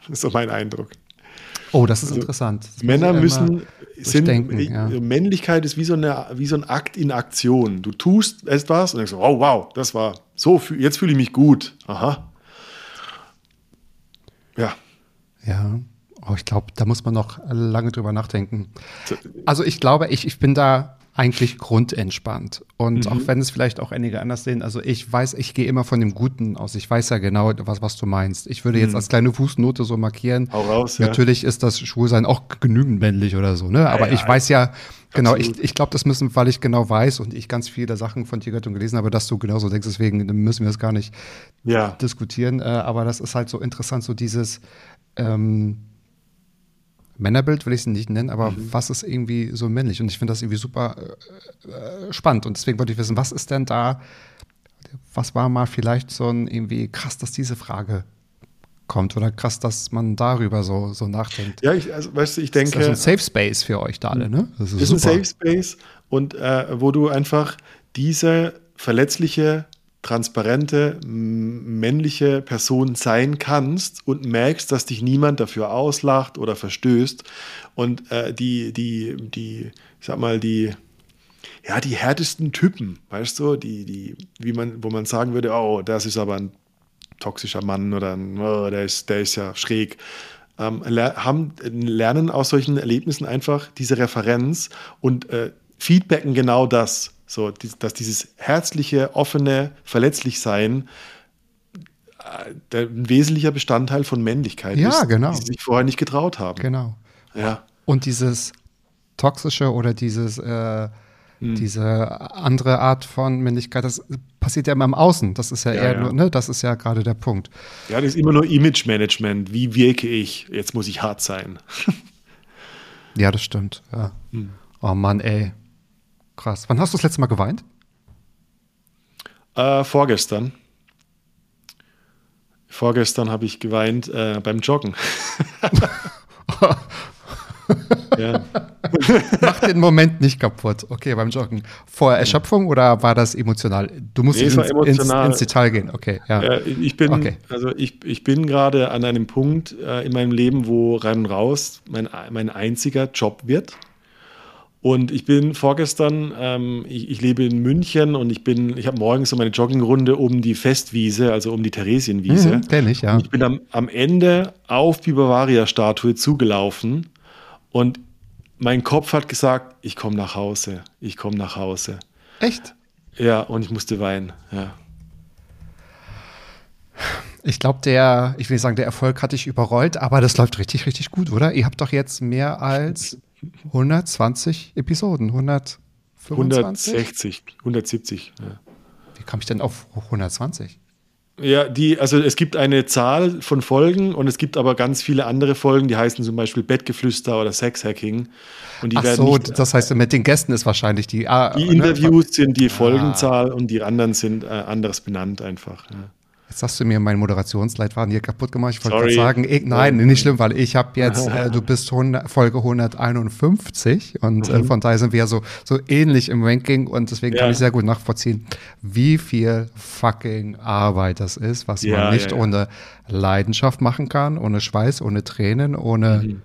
Das ist so mein Eindruck. Oh, das ist also, interessant. Das Männer müssen, sind, ja. Männlichkeit ist wie so, eine, wie so ein Akt in Aktion. Du tust etwas und denkst, oh wow, das war so, jetzt fühle ich mich gut. Aha. Ja. Ja. Oh, ich glaube, da muss man noch lange drüber nachdenken. Also ich glaube, ich, ich bin da eigentlich grundentspannt. Und mhm. auch wenn es vielleicht auch einige anders sehen, also ich weiß, ich gehe immer von dem Guten aus. Ich weiß ja genau, was, was du meinst. Ich würde jetzt mhm. als kleine Fußnote so markieren. Hau raus, Natürlich ja. ist das Schwulsein auch genügend männlich oder so, ne? Aber ja, ich ja. weiß ja, Genau, ich, ich glaube, das müssen, weil ich genau weiß und ich ganz viele Sachen von Tierrettung gelesen habe, dass du genauso denkst, deswegen müssen wir das gar nicht diskutieren. Äh, aber das ist halt so interessant, so dieses ähm, Männerbild will ich es nicht nennen, aber mhm. was ist irgendwie so männlich? Und ich finde das irgendwie super äh, äh, spannend. Und deswegen wollte ich wissen, was ist denn da, was war mal vielleicht so ein irgendwie krass, dass diese Frage kommt oder krass, dass man darüber so, so nachdenkt. Ja, ich, also, weißt du, ich denke. Das ist ein Safe Space für euch da alle, ne? Das ist, ist ein Safe Space und äh, wo du einfach diese verletzliche, transparente, männliche Person sein kannst und merkst, dass dich niemand dafür auslacht oder verstößt und äh, die, die, die, ich sag mal, die, ja, die härtesten Typen, weißt du, die, die, wie man, wo man sagen würde, oh, das ist aber ein toxischer Mann oder oh, der, ist, der ist ja schräg. Ähm, haben, lernen aus solchen Erlebnissen einfach diese Referenz und äh, feedbacken genau das. So, dass dieses herzliche, offene, verletzlich sein äh, ein wesentlicher Bestandteil von Männlichkeit ja, ist, genau. die sie sich vorher nicht getraut haben. Genau. Ja. Und dieses toxische oder dieses äh, hm. Diese andere Art von Männlichkeit, das passiert ja immer im Außen. Das ist ja, ja eher ja. nur, ne, das ist ja gerade der Punkt. Ja, das ist immer nur Image-Management. Wie wirke ich? Jetzt muss ich hart sein. ja, das stimmt. Ja. Hm. Oh Mann, ey. Krass. Wann hast du das letzte Mal geweint? Äh, vorgestern. Vorgestern habe ich geweint äh, beim Joggen. ja. Mach den Moment nicht kaputt. Okay, beim Joggen. Vor Erschöpfung oder war das emotional? Du musst nee, ins, emotional. Ins, ins, Detail gehen. Okay, ja. ja ich bin, okay. also ich, ich bin gerade an einem Punkt äh, in meinem Leben, wo rein und raus mein, mein einziger Job wird. Und ich bin vorgestern, ähm, ich, ich, lebe in München und ich bin, ich habe morgens so meine Joggingrunde um die Festwiese, also um die Theresienwiese. Mhm, Kenn ich, ja. Und ich bin am, am Ende auf die Bavaria-Statue zugelaufen und mein Kopf hat gesagt, ich komme nach Hause, ich komme nach Hause. Echt? Ja, und ich musste weinen, ja. Ich glaube, der, ich will nicht sagen, der Erfolg hat dich überrollt, aber das läuft richtig, richtig gut, oder? Ihr habt doch jetzt mehr als 120 Episoden, 125? 160, 170, ja. Wie kam ich denn auf 120? Ja, die, also es gibt eine Zahl von Folgen und es gibt aber ganz viele andere Folgen, die heißen zum Beispiel Bettgeflüster oder Sexhacking. Und die Ach so, nicht, das heißt, mit den Gästen ist wahrscheinlich die. Ah, die ne? Interviews ne? sind die ah. Folgenzahl ah. und die anderen sind äh, anders benannt einfach. Ja. Jetzt hast du mir meinen Moderationsleitfaden hier kaputt gemacht. Ich wollte gerade sagen, ich, nein, nicht schlimm, weil ich habe jetzt, äh, du bist 100, Folge 151 und äh, mhm. äh, von daher sind wir ja so, so ähnlich im Ranking und deswegen ja. kann ich sehr gut nachvollziehen, wie viel fucking Arbeit das ist, was ja, man nicht ja, ohne Leidenschaft machen kann, ohne Schweiß, ohne Tränen, ohne mhm.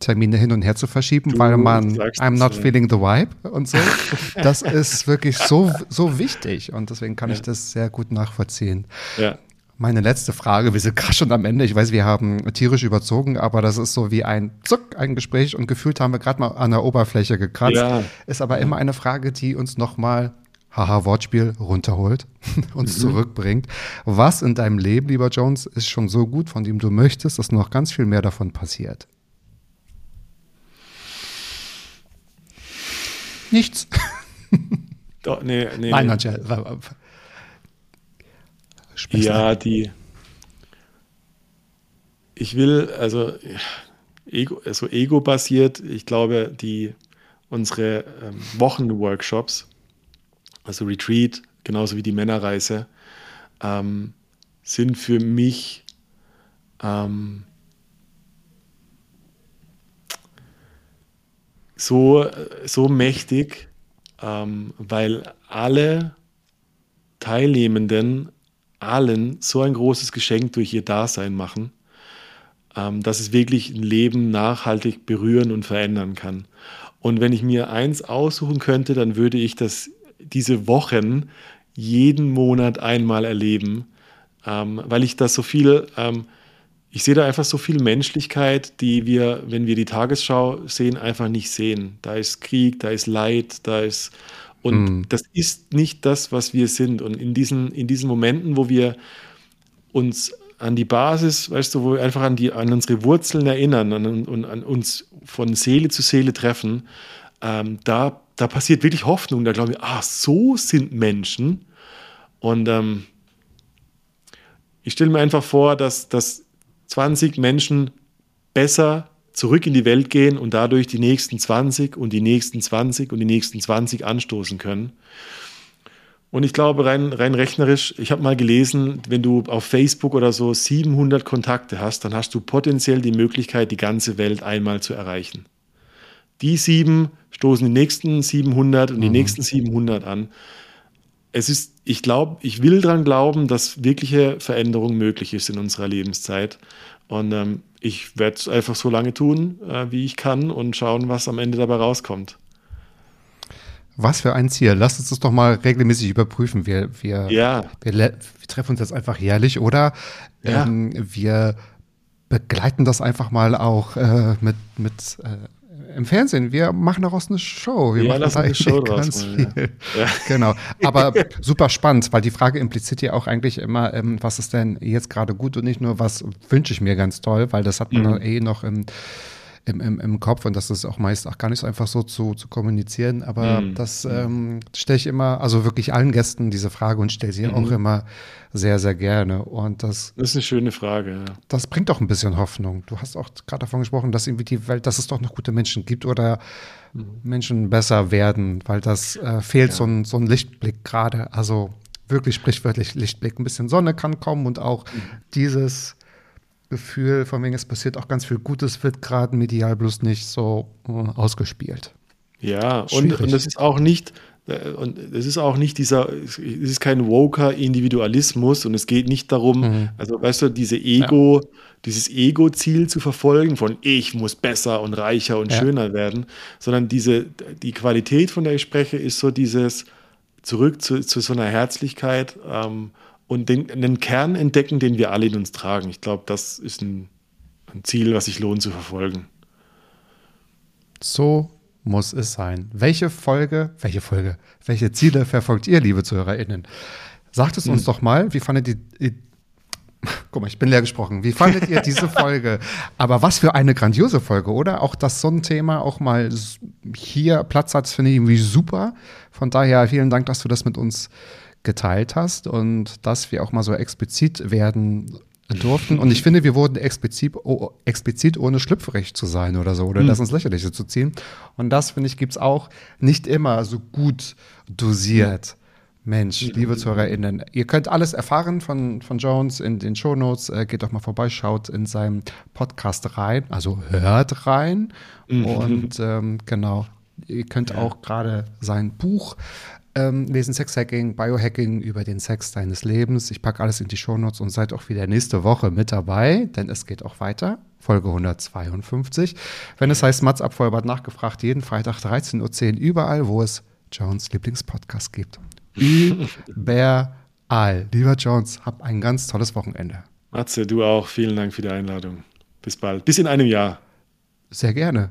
Termine hin und her zu verschieben, du weil man I'm not feeling the vibe und so. Das ist wirklich so, so wichtig und deswegen kann ja. ich das sehr gut nachvollziehen. Ja. Meine letzte Frage, wir sind gerade schon am Ende. Ich weiß, wir haben tierisch überzogen, aber das ist so wie ein Zuck, ein Gespräch und gefühlt haben wir gerade mal an der Oberfläche gekratzt. Ja. Ist aber immer eine Frage, die uns nochmal, haha, Wortspiel, runterholt, uns mhm. zurückbringt. Was in deinem Leben, lieber Jones, ist schon so gut, von dem du möchtest, dass noch ganz viel mehr davon passiert? Nichts. Doch, nee, nee. Nein, nee. Manche, ja, die. Ich will, also Ego, also Ego-basiert, ich glaube, die unsere ähm, Wochenworkshops, also Retreat, genauso wie die Männerreise, ähm, sind für mich ähm, so, so mächtig, ähm, weil alle Teilnehmenden allen so ein großes Geschenk durch ihr Dasein machen, ähm, dass es wirklich ein Leben nachhaltig berühren und verändern kann. Und wenn ich mir eins aussuchen könnte, dann würde ich das diese Wochen jeden Monat einmal erleben, ähm, weil ich das so viel ähm, ich sehe da einfach so viel Menschlichkeit, die wir, wenn wir die Tagesschau sehen, einfach nicht sehen. Da ist Krieg, da ist Leid, da ist und mm. das ist nicht das, was wir sind. Und in diesen, in diesen Momenten, wo wir uns an die Basis, weißt du, wo wir einfach an, die, an unsere Wurzeln erinnern und an, an, uns von Seele zu Seele treffen, ähm, da, da passiert wirklich Hoffnung. Da glauben wir, ah, so sind Menschen. Und ähm, ich stelle mir einfach vor, dass, dass 20 Menschen besser zurück in die Welt gehen und dadurch die nächsten 20 und die nächsten 20 und die nächsten 20 anstoßen können. Und ich glaube, rein, rein rechnerisch, ich habe mal gelesen, wenn du auf Facebook oder so 700 Kontakte hast, dann hast du potenziell die Möglichkeit, die ganze Welt einmal zu erreichen. Die sieben stoßen die nächsten 700 und die mhm. nächsten 700 an. Es ist, ich glaube, ich will daran glauben, dass wirkliche Veränderung möglich ist in unserer Lebenszeit. Und ähm, ich werde es einfach so lange tun, äh, wie ich kann und schauen, was am Ende dabei rauskommt. Was für ein Ziel. Lasst uns das doch mal regelmäßig überprüfen. Wir, wir, ja. wir, wir treffen uns jetzt einfach jährlich oder ja. ähm, wir begleiten das einfach mal auch äh, mit, mit äh, im Fernsehen. Wir machen daraus eine Show. Wir ja, machen da eine Show ganz draus, viel. Ja. Genau. Aber super spannend, weil die Frage impliziert ja auch eigentlich immer, ähm, was ist denn jetzt gerade gut und nicht nur, was wünsche ich mir ganz toll, weil das hat man mhm. eh noch im im, im, im Kopf und das ist auch meist auch gar nicht so einfach so zu, zu kommunizieren. Aber mhm. das ähm, stelle ich immer, also wirklich allen Gästen diese Frage und stelle sie mhm. auch immer sehr, sehr gerne. Und das, das ist eine schöne Frage. Ja. Das bringt auch ein bisschen Hoffnung. Du hast auch gerade davon gesprochen, dass irgendwie die Welt, dass es doch noch gute Menschen gibt oder mhm. Menschen besser werden, weil das äh, fehlt ja. so, ein, so ein Lichtblick gerade. Also wirklich sprichwörtlich Lichtblick. Ein bisschen Sonne kann kommen und auch mhm. dieses Gefühl, von wegen es passiert auch ganz viel Gutes, wird gerade medial bloß nicht so äh, ausgespielt. Ja, und, und das ist auch nicht, äh, und es ist auch nicht dieser, es ist kein woker Individualismus und es geht nicht darum, mhm. also weißt du, diese Ego, ja. dieses Ego-Ziel zu verfolgen von ich muss besser und reicher und ja. schöner werden, sondern diese, die Qualität, von der ich spreche, ist so dieses zurück zu, zu so einer Herzlichkeit, ähm, und den, den Kern entdecken, den wir alle in uns tragen. Ich glaube, das ist ein, ein Ziel, was sich lohnt zu verfolgen. So muss es sein. Welche Folge, welche Folge, welche Ziele verfolgt ihr, liebe ZuhörerInnen? Sagt es uns hm. doch mal, wie fandet ihr, guck mal, ich bin leer gesprochen, wie fandet ihr diese Folge? Aber was für eine grandiose Folge, oder? Auch, dass so ein Thema auch mal hier Platz hat, finde ich irgendwie super. Von daher vielen Dank, dass du das mit uns geteilt hast und dass wir auch mal so explizit werden durften. Und ich finde, wir wurden explizit, oh, explizit ohne schlüpfrig zu sein oder so, oder mhm. das ins Lächerliche zu ziehen. Und das, finde ich, gibt es auch nicht immer so gut dosiert. Mensch, liebe ZuhörerInnen, ihr könnt alles erfahren von, von Jones in den Shownotes. Äh, geht doch mal vorbei, schaut in seinem Podcast rein, also hört rein. Mhm. Und ähm, genau, ihr könnt ja. auch gerade sein Buch ähm, lesen Sexhacking, Biohacking über den Sex deines Lebens. Ich packe alles in die Shownotes und seid auch wieder nächste Woche mit dabei, denn es geht auch weiter. Folge 152. Wenn es heißt Mats Abfolbert nachgefragt, jeden Freitag 13.10 Uhr überall, wo es Jones Lieblingspodcast gibt. Überall. Lieber Jones, hab ein ganz tolles Wochenende. Matze, du auch. Vielen Dank für die Einladung. Bis bald. Bis in einem Jahr. Sehr gerne.